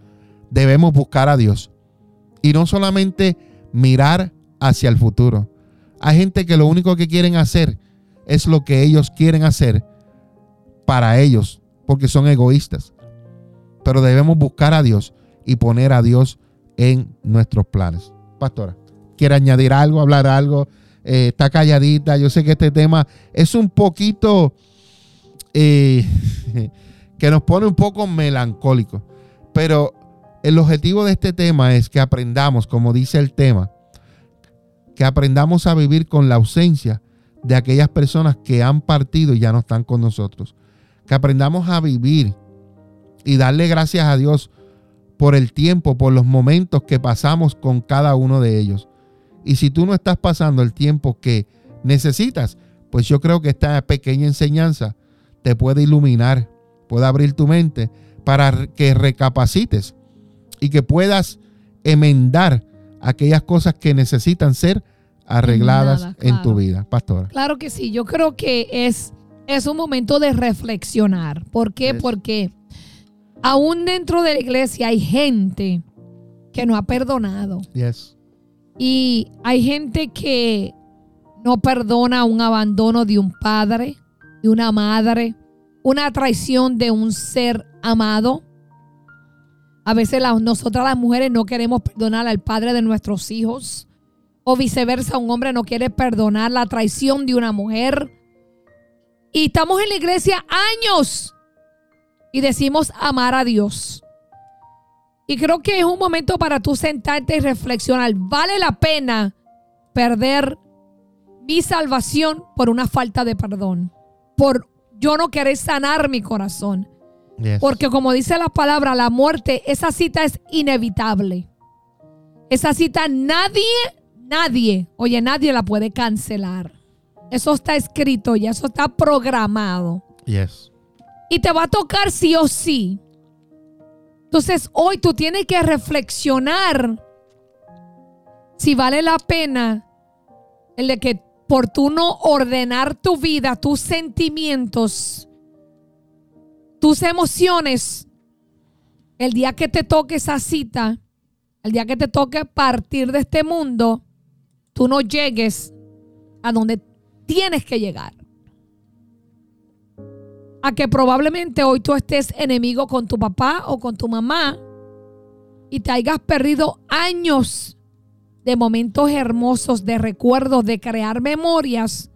debemos buscar a Dios. Y no solamente mirar hacia el futuro. Hay gente que lo único que quieren hacer es lo que ellos quieren hacer para ellos, porque son egoístas. Pero debemos buscar a Dios y poner a Dios en nuestros planes. Pastora, ¿quiere añadir algo, hablar algo? Eh, está calladita. Yo sé que este tema es un poquito que nos pone un poco melancólico. Pero el objetivo de este tema es que aprendamos, como dice el tema, que aprendamos a vivir con la ausencia de aquellas personas que han partido y ya no están con nosotros. Que aprendamos a vivir y darle gracias a Dios por el tiempo, por los momentos que pasamos con cada uno de ellos. Y si tú no estás pasando el tiempo que necesitas, pues yo creo que esta pequeña enseñanza te puede iluminar, puede abrir tu mente para que recapacites y que puedas enmendar aquellas cosas que necesitan ser arregladas en tu vida, pastora. Claro que sí, yo creo que es, es un momento de reflexionar. ¿Por qué? Porque aún dentro de la iglesia hay gente que no ha perdonado. Yes. Y hay gente que no perdona un abandono de un padre, de una madre, una traición de un ser amado. A veces nosotras las mujeres no queremos perdonar al padre de nuestros hijos. O viceversa, un hombre no quiere perdonar la traición de una mujer. Y estamos en la iglesia años y decimos amar a Dios. Y creo que es un momento para tú sentarte y reflexionar. ¿Vale la pena perder mi salvación por una falta de perdón? Por yo no querer sanar mi corazón. Porque como dice la palabra, la muerte, esa cita es inevitable. Esa cita nadie, nadie, oye, nadie la puede cancelar. Eso está escrito ya, eso está programado. Yes. Y te va a tocar sí o sí. Entonces hoy tú tienes que reflexionar si vale la pena el de que por tú no ordenar tu vida, tus sentimientos, tus emociones, el día que te toque esa cita, el día que te toque partir de este mundo, tú no llegues a donde tienes que llegar. A que probablemente hoy tú estés enemigo con tu papá o con tu mamá y te hayas perdido años de momentos hermosos, de recuerdos, de crear memorias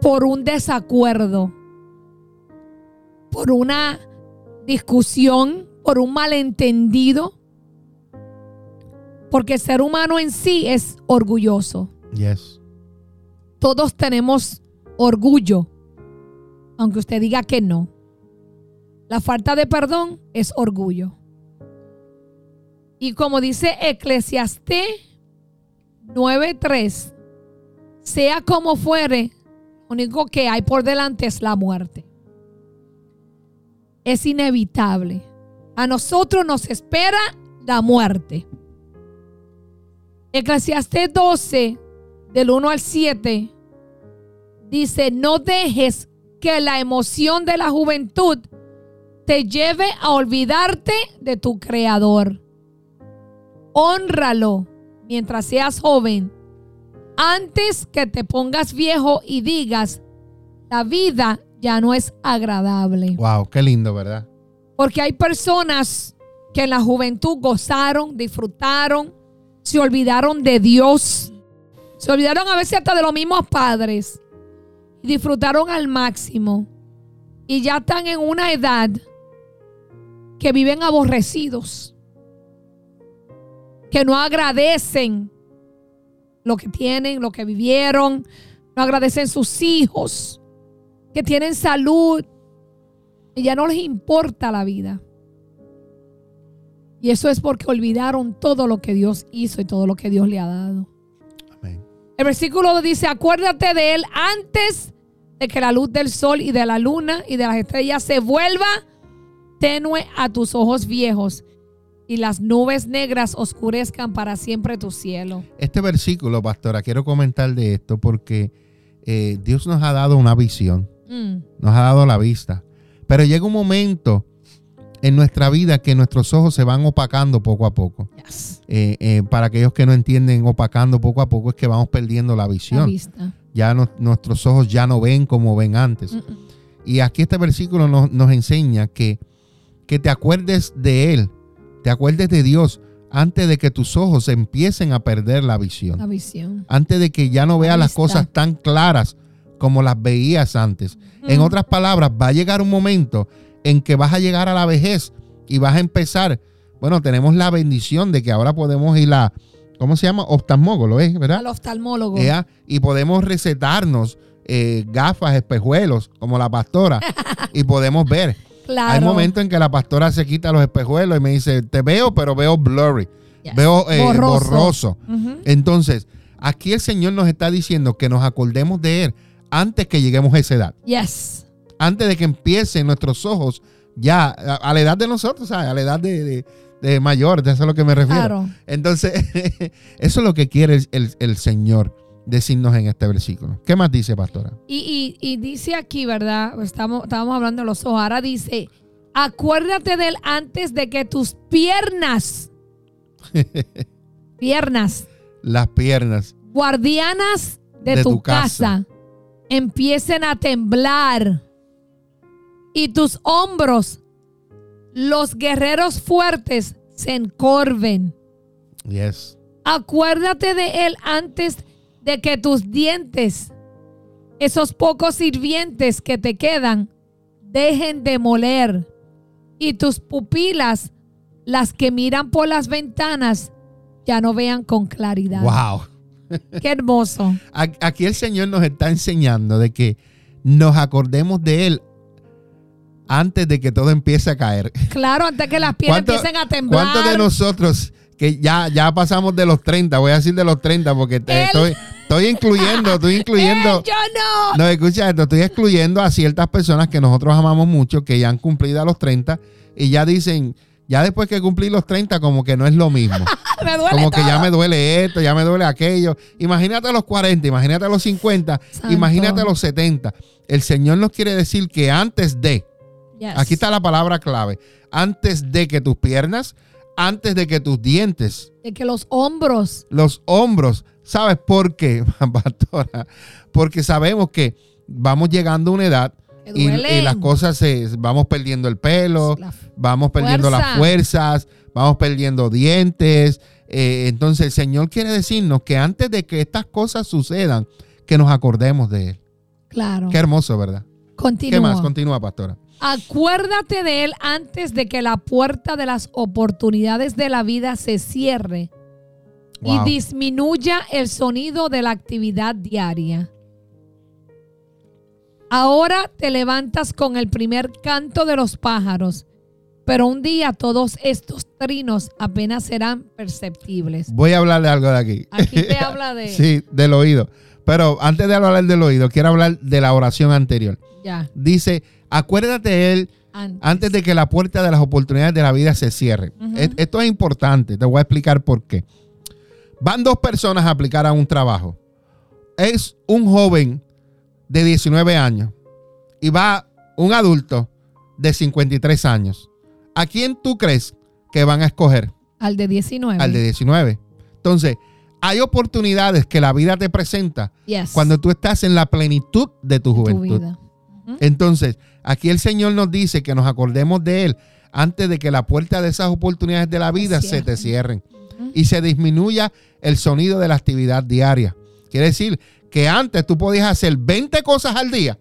por un desacuerdo por una discusión, por un malentendido. Porque el ser humano en sí es orgulloso. Yes. Todos tenemos orgullo, aunque usted diga que no. La falta de perdón es orgullo. Y como dice Eclesiastés 9:3, sea como fuere, lo único que hay por delante es la muerte es inevitable. A nosotros nos espera la muerte. Eclesiastés 12, del 1 al 7, dice, no dejes que la emoción de la juventud te lleve a olvidarte de tu creador. Honralo mientras seas joven, antes que te pongas viejo y digas, la vida ya no es agradable. Wow, qué lindo, ¿verdad? Porque hay personas que en la juventud gozaron, disfrutaron, se olvidaron de Dios, se olvidaron a veces hasta de los mismos padres y disfrutaron al máximo. Y ya están en una edad que viven aborrecidos, que no agradecen lo que tienen, lo que vivieron, no agradecen sus hijos que tienen salud y ya no les importa la vida. Y eso es porque olvidaron todo lo que Dios hizo y todo lo que Dios le ha dado. Amén. El versículo dice, acuérdate de él antes de que la luz del sol y de la luna y de las estrellas se vuelva tenue a tus ojos viejos y las nubes negras oscurezcan para siempre tu cielo. Este versículo, pastora, quiero comentar de esto porque eh, Dios nos ha dado una visión, Mm, nos ha dado la vista. Pero llega un momento en nuestra vida que nuestros ojos se van opacando poco a poco. yes. Eh, eh, para aquellos que no entienden, opacando poco a poco es que vamos perdiendo la La visión. vista. Ya no- nuestros ojos ya no ven como ven antes. Mm, mm. Y aquí este versículo nos, nos enseña que, que te acuerdes de Él, te acuerdes de Dios antes de que tus ojos empiecen a perder la visión. La visión. Antes de que ya no veas las cosas tan claras como las veías antes. En otras palabras, va a llegar un momento en que vas a llegar a la vejez y vas a empezar. Bueno, tenemos la bendición de que ahora podemos ir a, ¿cómo se llama? Oftalmólogo, ¿eh? ¿verdad? Al oftalmólogo. Ea, y podemos recetarnos eh, gafas, espejuelos, como la pastora, y podemos ver. Claro. Hay momentos en que la pastora se quita los espejuelos y me dice, te veo, pero veo blurry, Yes. veo eh, Borroso. Entonces, aquí el Señor nos está diciendo que nos acordemos de Él antes que lleguemos a esa edad, Yes. antes de que empiecen nuestros ojos ya a, a la edad de nosotros, ¿sabes? a la edad de, de, de mayor, de eso es a lo que me refiero. Claro. Entonces, eso es lo que quiere el, el- el Señor decirnos en este versículo. ¿Qué más dice, pastora? Y, y- y dice aquí, ¿verdad? Estamos, estábamos hablando de los ojos. Ahora dice, acuérdate de él antes de que tus piernas, piernas, Las piernas. guardianas de, De tu, tu casa. casa, empiecen a temblar y tus hombros, los guerreros fuertes, se encorven. Yes. Acuérdate de él antes de que tus dientes, esos pocos sirvientes que te quedan, dejen de moler y tus pupilas, las que miran por las ventanas, ya no vean con claridad. Wow. Qué hermoso. Aquí el Señor nos está enseñando de que nos acordemos de Él antes de que todo empiece a caer. Claro, antes que las piernas ¿Cuánto- empiecen a temblar. ¿Cuántos de nosotros que ya, ya pasamos de los 30? Voy a decir de los 30 porque te- estoy, estoy incluyendo, estoy incluyendo. Eh, yo no. No, escucha esto, estoy excluyendo a ciertas personas que nosotros amamos mucho, que ya han cumplido a los 30 y ya dicen, ya después que cumplí los 30 como que no es lo mismo. Me duele Como que ya me duele esto, ya me duele aquello. Imagínate a los 40, imagínate a los 50, Santo. imagínate a los 70. El Señor nos quiere decir que antes de, Yes. aquí está la palabra clave, antes de que tus piernas, antes de que tus dientes, De que los hombros. los hombros, ¿sabes por qué, pastora? Porque sabemos que vamos llegando a una edad y, las cosas se vamos perdiendo el pelo, vamos perdiendo Fuerza. las fuerzas, vamos perdiendo dientes. Eh, entonces el Señor quiere decirnos que antes de que estas cosas sucedan, que nos acordemos de Él. Claro. Qué hermoso, ¿verdad? Continúa. ¿Qué más? Continúa, pastora. Acuérdate de él antes de que la puerta de las oportunidades de la vida se cierre Wow. y disminuya el sonido de la actividad diaria. Ahora te levantas con el primer canto de los pájaros, pero un día todos estos trinos apenas serán perceptibles. Voy a hablarle algo de aquí. Aquí te habla de... sí, del oído. Pero antes de hablar del oído, quiero hablar de la oración anterior. Ya, Dice, acuérdate de Él antes. antes de que la puerta de las oportunidades de la vida se cierre. Esto es importante, te voy a explicar por qué. Van dos personas a aplicar a un trabajo. Es un joven de 19 años y va un adulto de 53 años. ¿A quién tú crees que van a escoger? Al de 19. Al de 19. Entonces, hay oportunidades que la vida te presenta Yes. cuando tú estás en la plenitud de tu tu juventud. Entonces, aquí el Señor nos dice que nos acordemos de Él antes de que la puerta de esas oportunidades de la vida se te cierren y se disminuya el sonido de la actividad diaria. Quiere decir que antes tú podías hacer 20 cosas al día,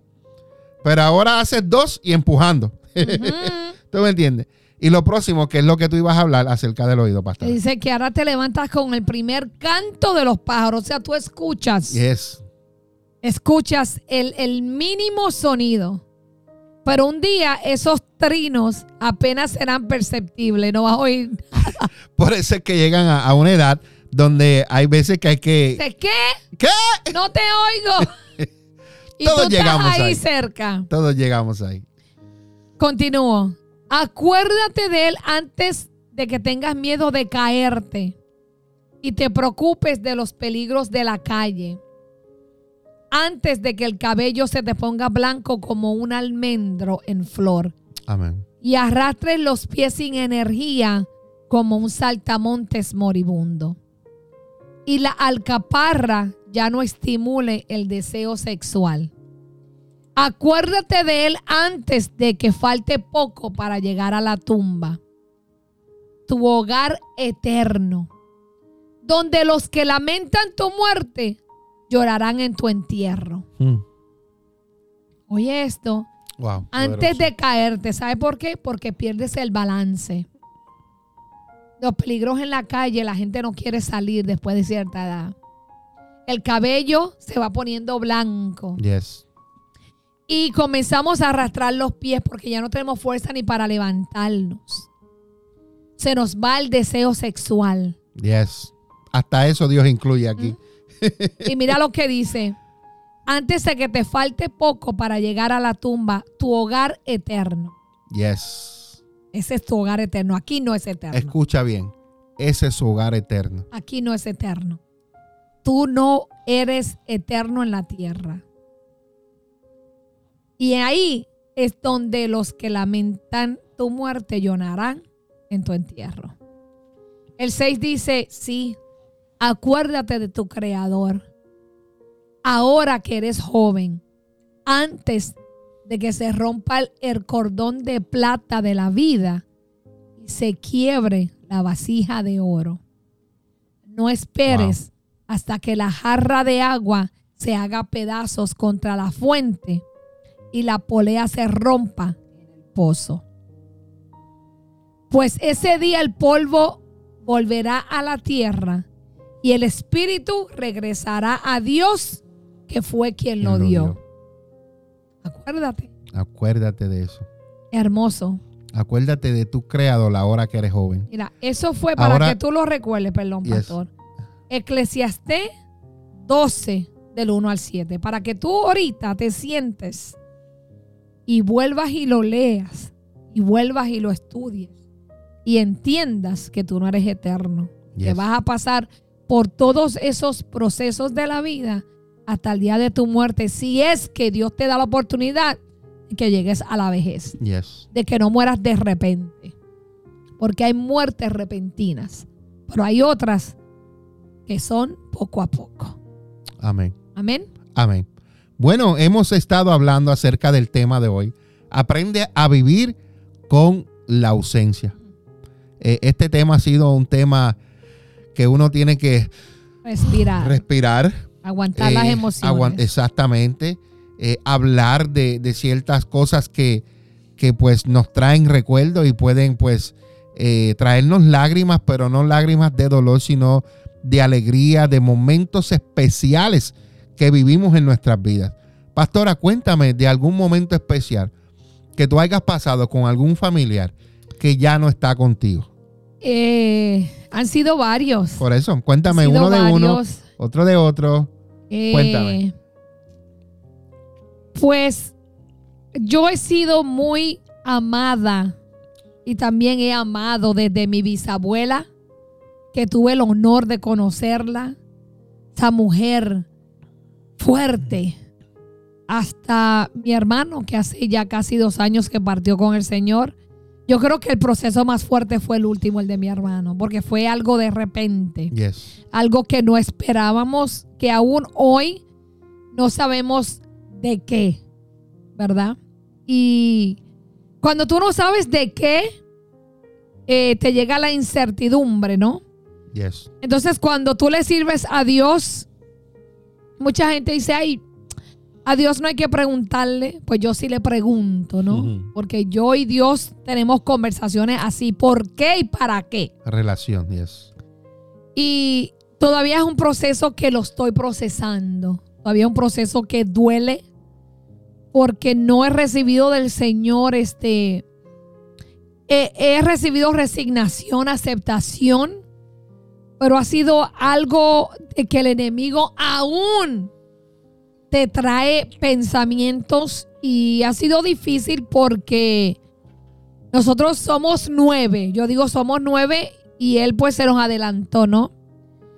pero ahora haces dos y empujando. ¿Tú me entiendes? Y lo próximo, que es lo que tú ibas a hablar acerca del oído, pastor. Dice que ahora te levantas con el primer canto de los pájaros. O sea, tú escuchas, Yes. escuchas el, el mínimo sonido, Pero un día esos trinos apenas serán perceptibles, no vas a oír. Por eso es que llegan a, a una edad donde hay veces que hay que... ¿De qué? ¿Qué? No te oigo. y Todos tú llegamos estás ahí, ahí. cerca. Todos llegamos ahí. Continúo. Acuérdate de él antes de que tengas miedo de caerte y te preocupes de los peligros de la calle. Antes de que el cabello se te ponga blanco como un almendro en flor Amén. y arrastres los pies sin energía como un saltamontes moribundo. Y la alcaparra ya no estimule el deseo sexual. Acuérdate de él antes de que falte poco para llegar a la tumba. Tu hogar eterno, donde los que lamentan tu muerte llorarán en tu entierro. Mm. Oye esto, Wow. antes poderoso. de caerte, ¿sabe por qué? Porque pierdes el balance. Los peligros en la calle, la gente no quiere salir después de cierta edad. El cabello se va poniendo blanco Yes. y comenzamos a arrastrar los pies porque ya no tenemos fuerza ni para levantarnos. Se nos va el deseo sexual. Yes. Hasta eso Dios incluye aquí. Y mira lo que dice. Antes de que te falte poco para llegar a la tumba, tu hogar eterno. Yes. Ese es tu hogar eterno. Aquí no es eterno. Escucha bien. Ese es su hogar eterno. aquí no es eterno. Tú no eres eterno en la tierra. Y ahí es donde los que lamentan tu muerte llorarán en tu entierro. El 6 dice, sí, acuérdate de tu creador. Ahora que eres joven, antes de que se rompa el, cordón de plata de la vida y se quiebre la vasija de oro. No esperes hasta que la jarra de agua se haga pedazos contra la fuente y la polea se rompa en el pozo. Pues ese día el polvo volverá a la tierra y el espíritu regresará a Dios que fue quien lo dio. Acuérdate, Acuérdate de eso. hermoso. Acuérdate de tu creador la hora que eres joven. Mira, eso fue para Ahora- que tú lo recuerdes, perdón, Yes. pastor. Eclesiastés 12, del 1 al 7. Para que tú ahorita te sientes y vuelvas y lo leas, y vuelvas y lo estudies, y entiendas que tú no eres eterno. Que Yes. vas a pasar por todos esos procesos de la vida hasta el día de tu muerte, si es que Dios te da la oportunidad de que llegues a la vejez Yes. de que no mueras de repente. Porque hay muertes repentinas, pero hay otras que son poco a poco. Amén. Amén. Amén. Bueno, hemos estado hablando acerca del tema de hoy. Aprende a vivir con la ausencia. Eh, este tema ha sido un tema que uno tiene que Respirar, respirar. aguantar las eh, emociones. aguant- exactamente. eh, hablar de, de ciertas cosas que, que pues nos traen recuerdos y pueden pues eh, traernos lágrimas, pero no lágrimas de dolor, sino de alegría, de momentos especiales que vivimos en nuestras vidas. Pastora, cuéntame de algún momento especial que tú hayas pasado con algún familiar que ya no está contigo. Eh, han sido varios. Por eso, cuéntame uno de uno, otro de otro. Eh, Cuéntame. Pues yo he sido muy amada y también he amado desde mi bisabuela, que tuve el honor de conocerla, esa mujer fuerte, hasta mi hermano, que hace ya casi dos años que partió con el Señor. Yo creo que el proceso más fuerte fue el último, el de mi hermano, porque fue algo de repente Yes. algo que no esperábamos, que aún hoy no sabemos de qué, ¿verdad? Y cuando tú no sabes de qué, eh, te llega la incertidumbre, ¿no? Yes. Entonces cuando tú le sirves a Dios, mucha gente dice, ay, a Dios no hay que preguntarle, pues yo sí le pregunto, ¿no? Porque yo y Dios tenemos conversaciones así, ¿por qué y para qué? Relación, yes. Y todavía es un proceso que lo estoy procesando. Todavía es un proceso que duele. porque no he recibido del Señor este he, he recibido resignación, aceptación, pero ha sido algo de que el enemigo aún te trae pensamientos y ha sido difícil porque nosotros somos nueve, yo digo somos nueve y él pues se nos adelantó, ¿no?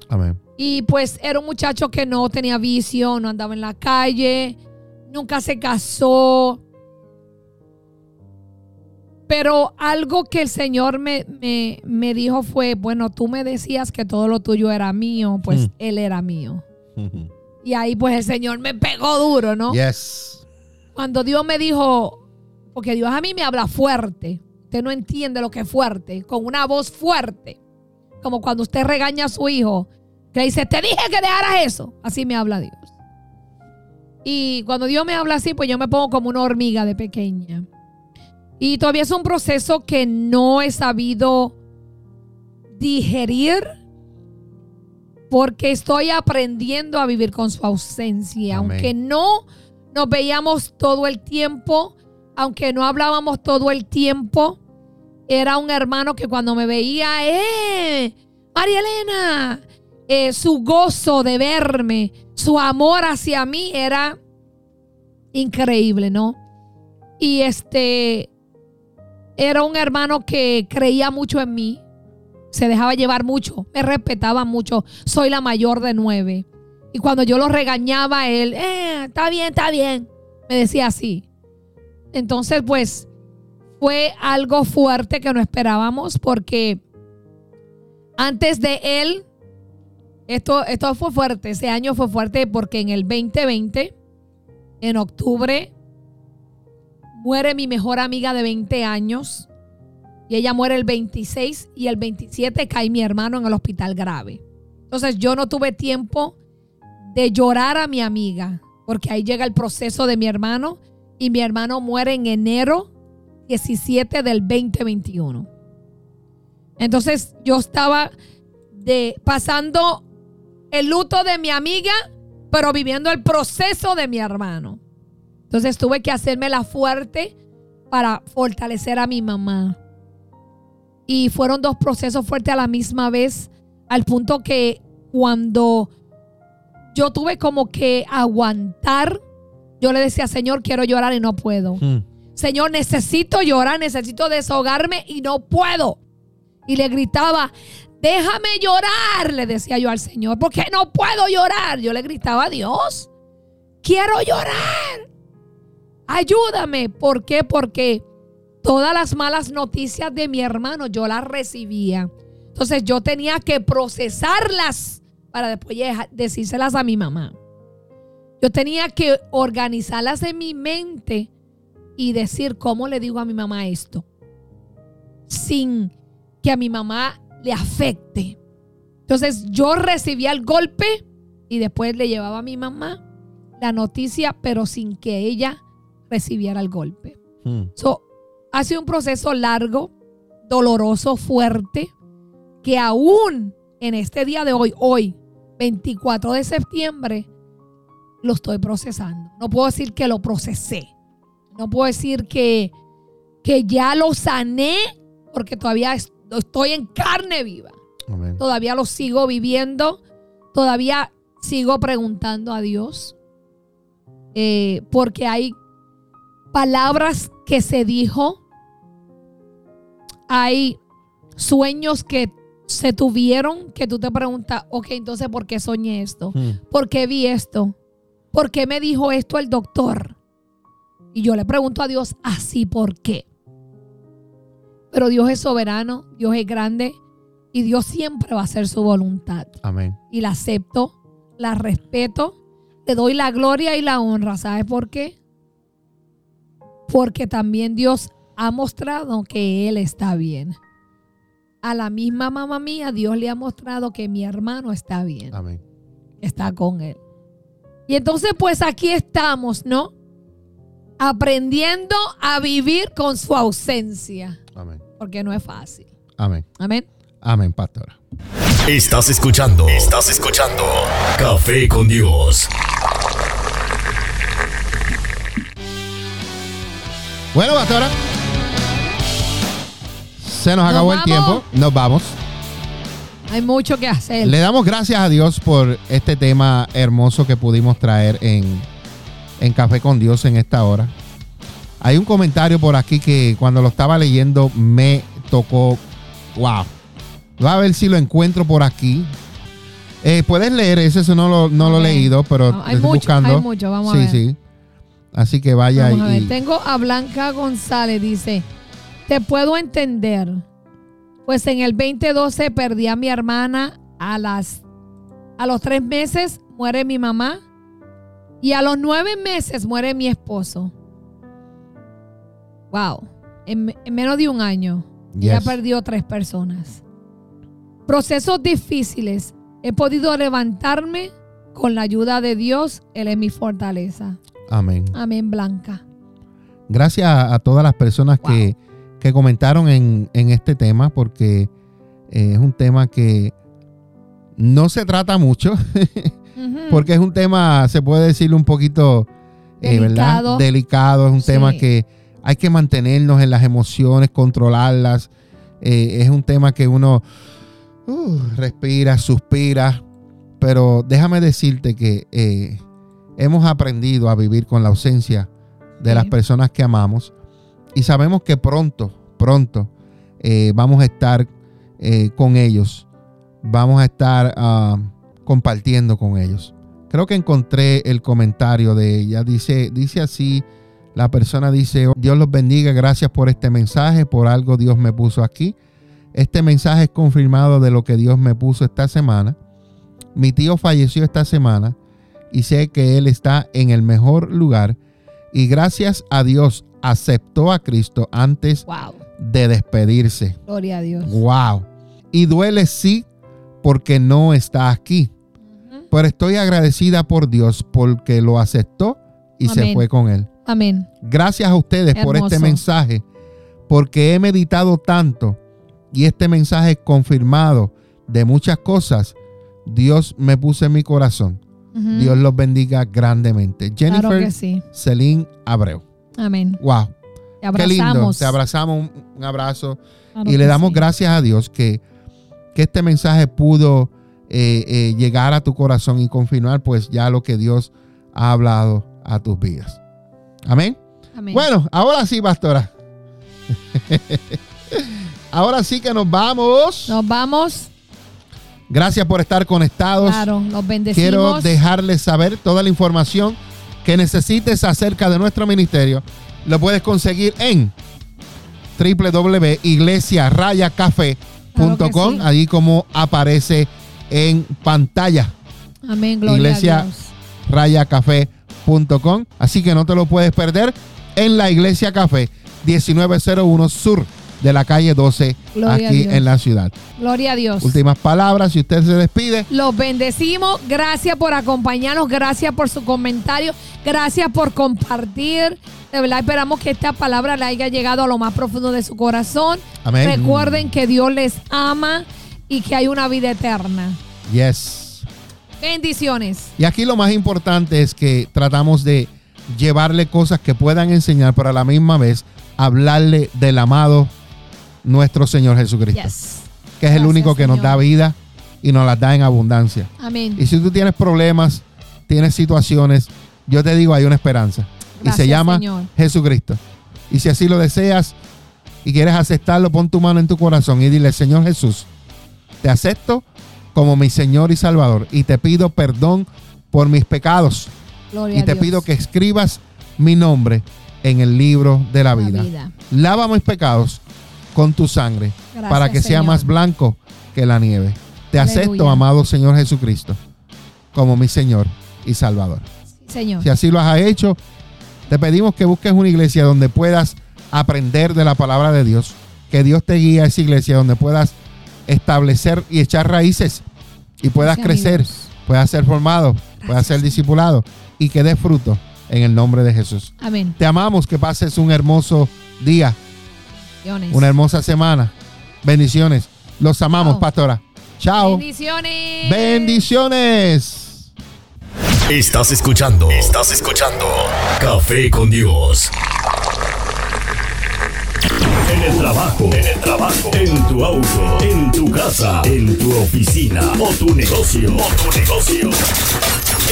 Amén. Y pues era un muchacho que no tenía vicio, no andaba en la calle, nunca se casó. Pero algo que el Señor me, me, me dijo fue, bueno, tú me decías que todo lo tuyo era mío, pues Mm. Él era mío. Y ahí pues el Señor me pegó duro, ¿no? Yes. Cuando Dios me dijo, porque Dios a mí me habla fuerte, usted no entiende lo que es fuerte, con una voz fuerte, como cuando usted regaña a su hijo, que dice, te dije que dejaras eso, así me habla Dios. Y cuando Dios me habla así, pues yo me pongo como una hormiga de pequeña. Y todavía es un proceso que no he sabido digerir porque estoy aprendiendo a vivir con su ausencia. Amén. Aunque no nos veíamos todo el tiempo, aunque no hablábamos todo el tiempo, era un hermano que cuando me veía, ¡eh! María Elena, eh, su gozo de verme, su amor hacia mí era increíble, ¿no? Y este era un hermano que creía mucho en mí, se dejaba llevar mucho, me respetaba mucho. Soy la mayor de nueve. Y cuando yo lo regañaba, él, eh, está bien, está bien, me decía así. Entonces, pues, fue algo fuerte que no esperábamos porque antes de él, esto, esto fue fuerte, ese año fue fuerte porque en el 2020, en octubre, muere mi mejor amiga de 20 años y ella muere el 26 y el 27 cae mi hermano en el hospital grave. Entonces yo no tuve tiempo de llorar a mi amiga porque ahí llega el proceso de mi hermano y mi hermano muere en enero 17 del 2021. Entonces yo estaba de, pasando el luto de mi amiga, pero viviendo el proceso de mi hermano. Entonces tuve que hacerme la fuerte para fortalecer a mi mamá. Y fueron dos procesos fuertes a la misma vez, al punto que cuando yo tuve como que aguantar, yo le decía, Señor, quiero llorar y no puedo. Mm. Señor, necesito llorar, necesito desahogarme y no puedo. Y le gritaba, déjame llorar, le decía yo al Señor, porque no puedo llorar. Yo le gritaba a Dios, quiero llorar. Ayúdame. ¿Por qué? Porque todas las malas noticias de mi hermano yo las recibía. Entonces yo tenía que procesarlas para después decírselas a mi mamá. Yo tenía que organizarlas en mi mente y decir cómo le digo a mi mamá esto sin que a mi mamá le afecte. Entonces yo recibía el golpe y después le llevaba a mi mamá la noticia, pero sin que ella recibiera el golpe. Mm. So, ha sido un proceso largo, doloroso, fuerte, que aún en este día de hoy, hoy, 24 de septiembre, lo estoy procesando. No puedo decir que lo procesé. No puedo decir que, que ya lo sané, porque todavía es- estoy en carne viva. Amén. Todavía lo sigo viviendo. Todavía sigo preguntando a Dios. eh, porque hay palabras que se dijo. Hay sueños que se tuvieron que tú te preguntas, ok, entonces, ¿por qué soñé esto? Mm. ¿Por qué vi esto? ¿Por qué me dijo esto el doctor? Y yo le pregunto a Dios, así, ¿por qué? Pero Dios es soberano, Dios es grande y Dios siempre va a hacer su voluntad. Amén. Y la acepto, la respeto, le doy la gloria y la honra. ¿Sabes por qué? Porque también Dios ha mostrado que Él está bien. A la misma mamá mía, Dios le ha mostrado que mi hermano está bien Amén. está con él. Y entonces pues aquí estamos, ¿no? Aprendiendo a vivir con su ausencia, Amén. porque no es fácil. Amén. Amén. Amén, pastora. Estás escuchando. Estás escuchando. Café con Dios. Bueno, pastora. Se nos Nos acabó el tiempo. Nos vamos. Hay mucho que hacer. Le damos gracias a Dios por este tema hermoso que pudimos traer en, en Café con Dios en esta hora. Hay un comentario por aquí que cuando lo estaba leyendo me tocó. ¡Wow! Va a ver si lo encuentro por aquí. Eh, Puedes leer ese, eso no lo, no lo he leído, pero No, hay estoy mucho, buscando. hay mucho, vamos a sí, ver. sí. Así que vaya Vamos a ver. Tengo a Blanca González, dice, te puedo entender, pues en el 2012 perdí a mi hermana a las a los tres meses muere mi mamá y a los nueve meses muere mi esposo. Wow, en, en menos de un año ya perdió tres personas. Procesos difíciles. He podido levantarme con la ayuda de Dios. Él es mi fortaleza. Amén. Amén, Blanca. Gracias a, a todas las personas que, que comentaron en, en este tema, porque eh, es un tema que no se trata mucho, porque es un tema, se puede decir, un poquito eh, ¿verdad? Delicado. delicado. Es un Sí. tema que hay que mantenernos en las emociones, controlarlas. Eh, es un tema que uno uh, respira, suspira. Pero déjame decirte que eh, hemos aprendido a vivir con la ausencia de Sí. las personas que amamos y sabemos que pronto, pronto eh, vamos a estar eh, con ellos, vamos a estar ah, compartiendo con ellos. Creo que encontré el comentario de ella. Dice, dice así, la persona dice, Dios los bendiga, gracias por este mensaje, por algo Dios me puso aquí. Este mensaje es confirmado de lo que Dios me puso esta semana. Mi tío falleció esta semana y sé que él está en el mejor lugar y gracias a Dios aceptó a Cristo antes Wow. de despedirse. Gloria a Dios. Wow. Y duele sí porque no está aquí. Pero estoy agradecida por Dios porque lo aceptó y se fue con él. Amén. Gracias a ustedes por este mensaje, porque he meditado tanto y este mensaje confirmado de muchas cosas, Dios me puso en mi corazón. Dios los bendiga grandemente. Claro Jennifer que sí. Celine Abreu. Amén. Wow. Te Qué lindo. abrazamos. Te abrazamos, un, un abrazo. Claro y le damos sí. gracias a Dios que, que este mensaje pudo eh, eh, llegar a tu corazón y confirmar pues ya lo que Dios ha hablado a tus vidas. Amén. Amén. Bueno, ahora sí, pastora. ahora sí que nos vamos. Nos vamos. Gracias por estar conectados. Claro, los bendecimos. Quiero dejarles saber toda la información que necesites acerca de nuestro ministerio. Lo puedes conseguir en www.iglesiarayacafé.com, Claro sí. allí como aparece en pantalla, Amén. Gloria Iglesia- a Dios. rayacafé.com. Así que no te lo puedes perder en la Iglesia Café 1901 Sur de la calle 12 Gloria a aquí en la ciudad. Gloria a Dios. Últimas palabras, si usted se despide. Los bendecimos. Gracias por acompañarnos. Gracias por su comentario. Gracias por compartir. De verdad esperamos que esta palabra le haya llegado a lo más profundo de su corazón. Amén. Recuerden que Dios les ama y que hay una vida eterna. Yes. Bendiciones. Y aquí lo más importante es que tratamos de llevarle cosas que puedan enseñar, pero a la misma vez hablarle del amado nuestro Señor Jesucristo, Yes. que es el único que nos da vida y nos las da en abundancia. Amén. Y si tú tienes problemas, tienes situaciones, yo te digo, hay una esperanza. y se llama Señor. Jesucristo. Y si así lo deseas y quieres aceptarlo, pon tu mano en tu corazón y dile, Señor Jesús, te acepto como mi Señor y Salvador y te pido perdón por mis pecados Gloria y te pido que escribas mi nombre en el libro de la La vida. vida. Lava mis pecados con tu sangre Gracias, para que sea más blanco que la nieve. Te Aleluya. acepto, amado Señor Jesucristo, como mi Señor y Salvador. Señor. Si así lo has hecho, te pedimos que busques una iglesia donde puedas aprender de la palabra de Dios, que Dios te guíe a esa iglesia donde puedas establecer y echar raíces y puedas Gracias, crecer, amigos. puedas ser formado, puedas ser discipulado y que dé fruto en el nombre de Jesús. Amén. Te amamos, que pases un hermoso día, Bendiciones. una hermosa semana. Bendiciones. Los amamos, Chao. pastora. Chao. Bendiciones. Bendiciones. Estás escuchando. Estás escuchando. Café con Dios. En el trabajo, en el trabajo, en tu auto, en tu casa, en tu oficina o tu negocio, o tu negocio.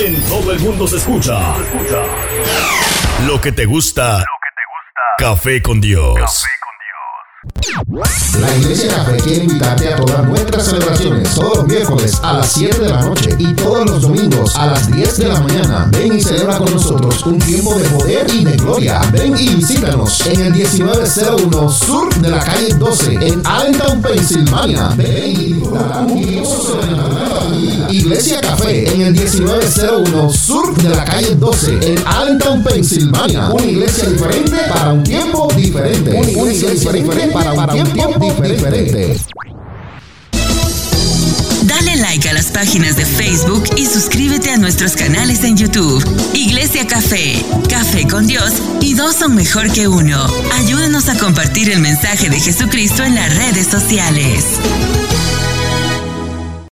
En todo el mundo se escucha. Lo que te gusta. Lo que te gusta. Café con Dios. La Iglesia Café quiere invitarte a todas nuestras celebraciones todos los miércoles a las 7 de la noche y todos los domingos a las 10 de la mañana. Ven y celebra con nosotros un tiempo de poder y de gloria. Ven y visítanos en el 1901 Sur de la calle 12 en Allentown, Pensilvania. Ven y Iglesia Café en el 1901 Sur de la calle 12 en Allentown, Pensilvania. Una iglesia diferente para un tiempo diferente. Una iglesia diferente para, para un tiempo diferente. Dale like a las páginas de Facebook y suscríbete a nuestros canales en YouTube. Iglesia Café, Café con Dios y dos son mejor que uno. Ayúdanos a compartir el mensaje de Jesucristo en las redes sociales.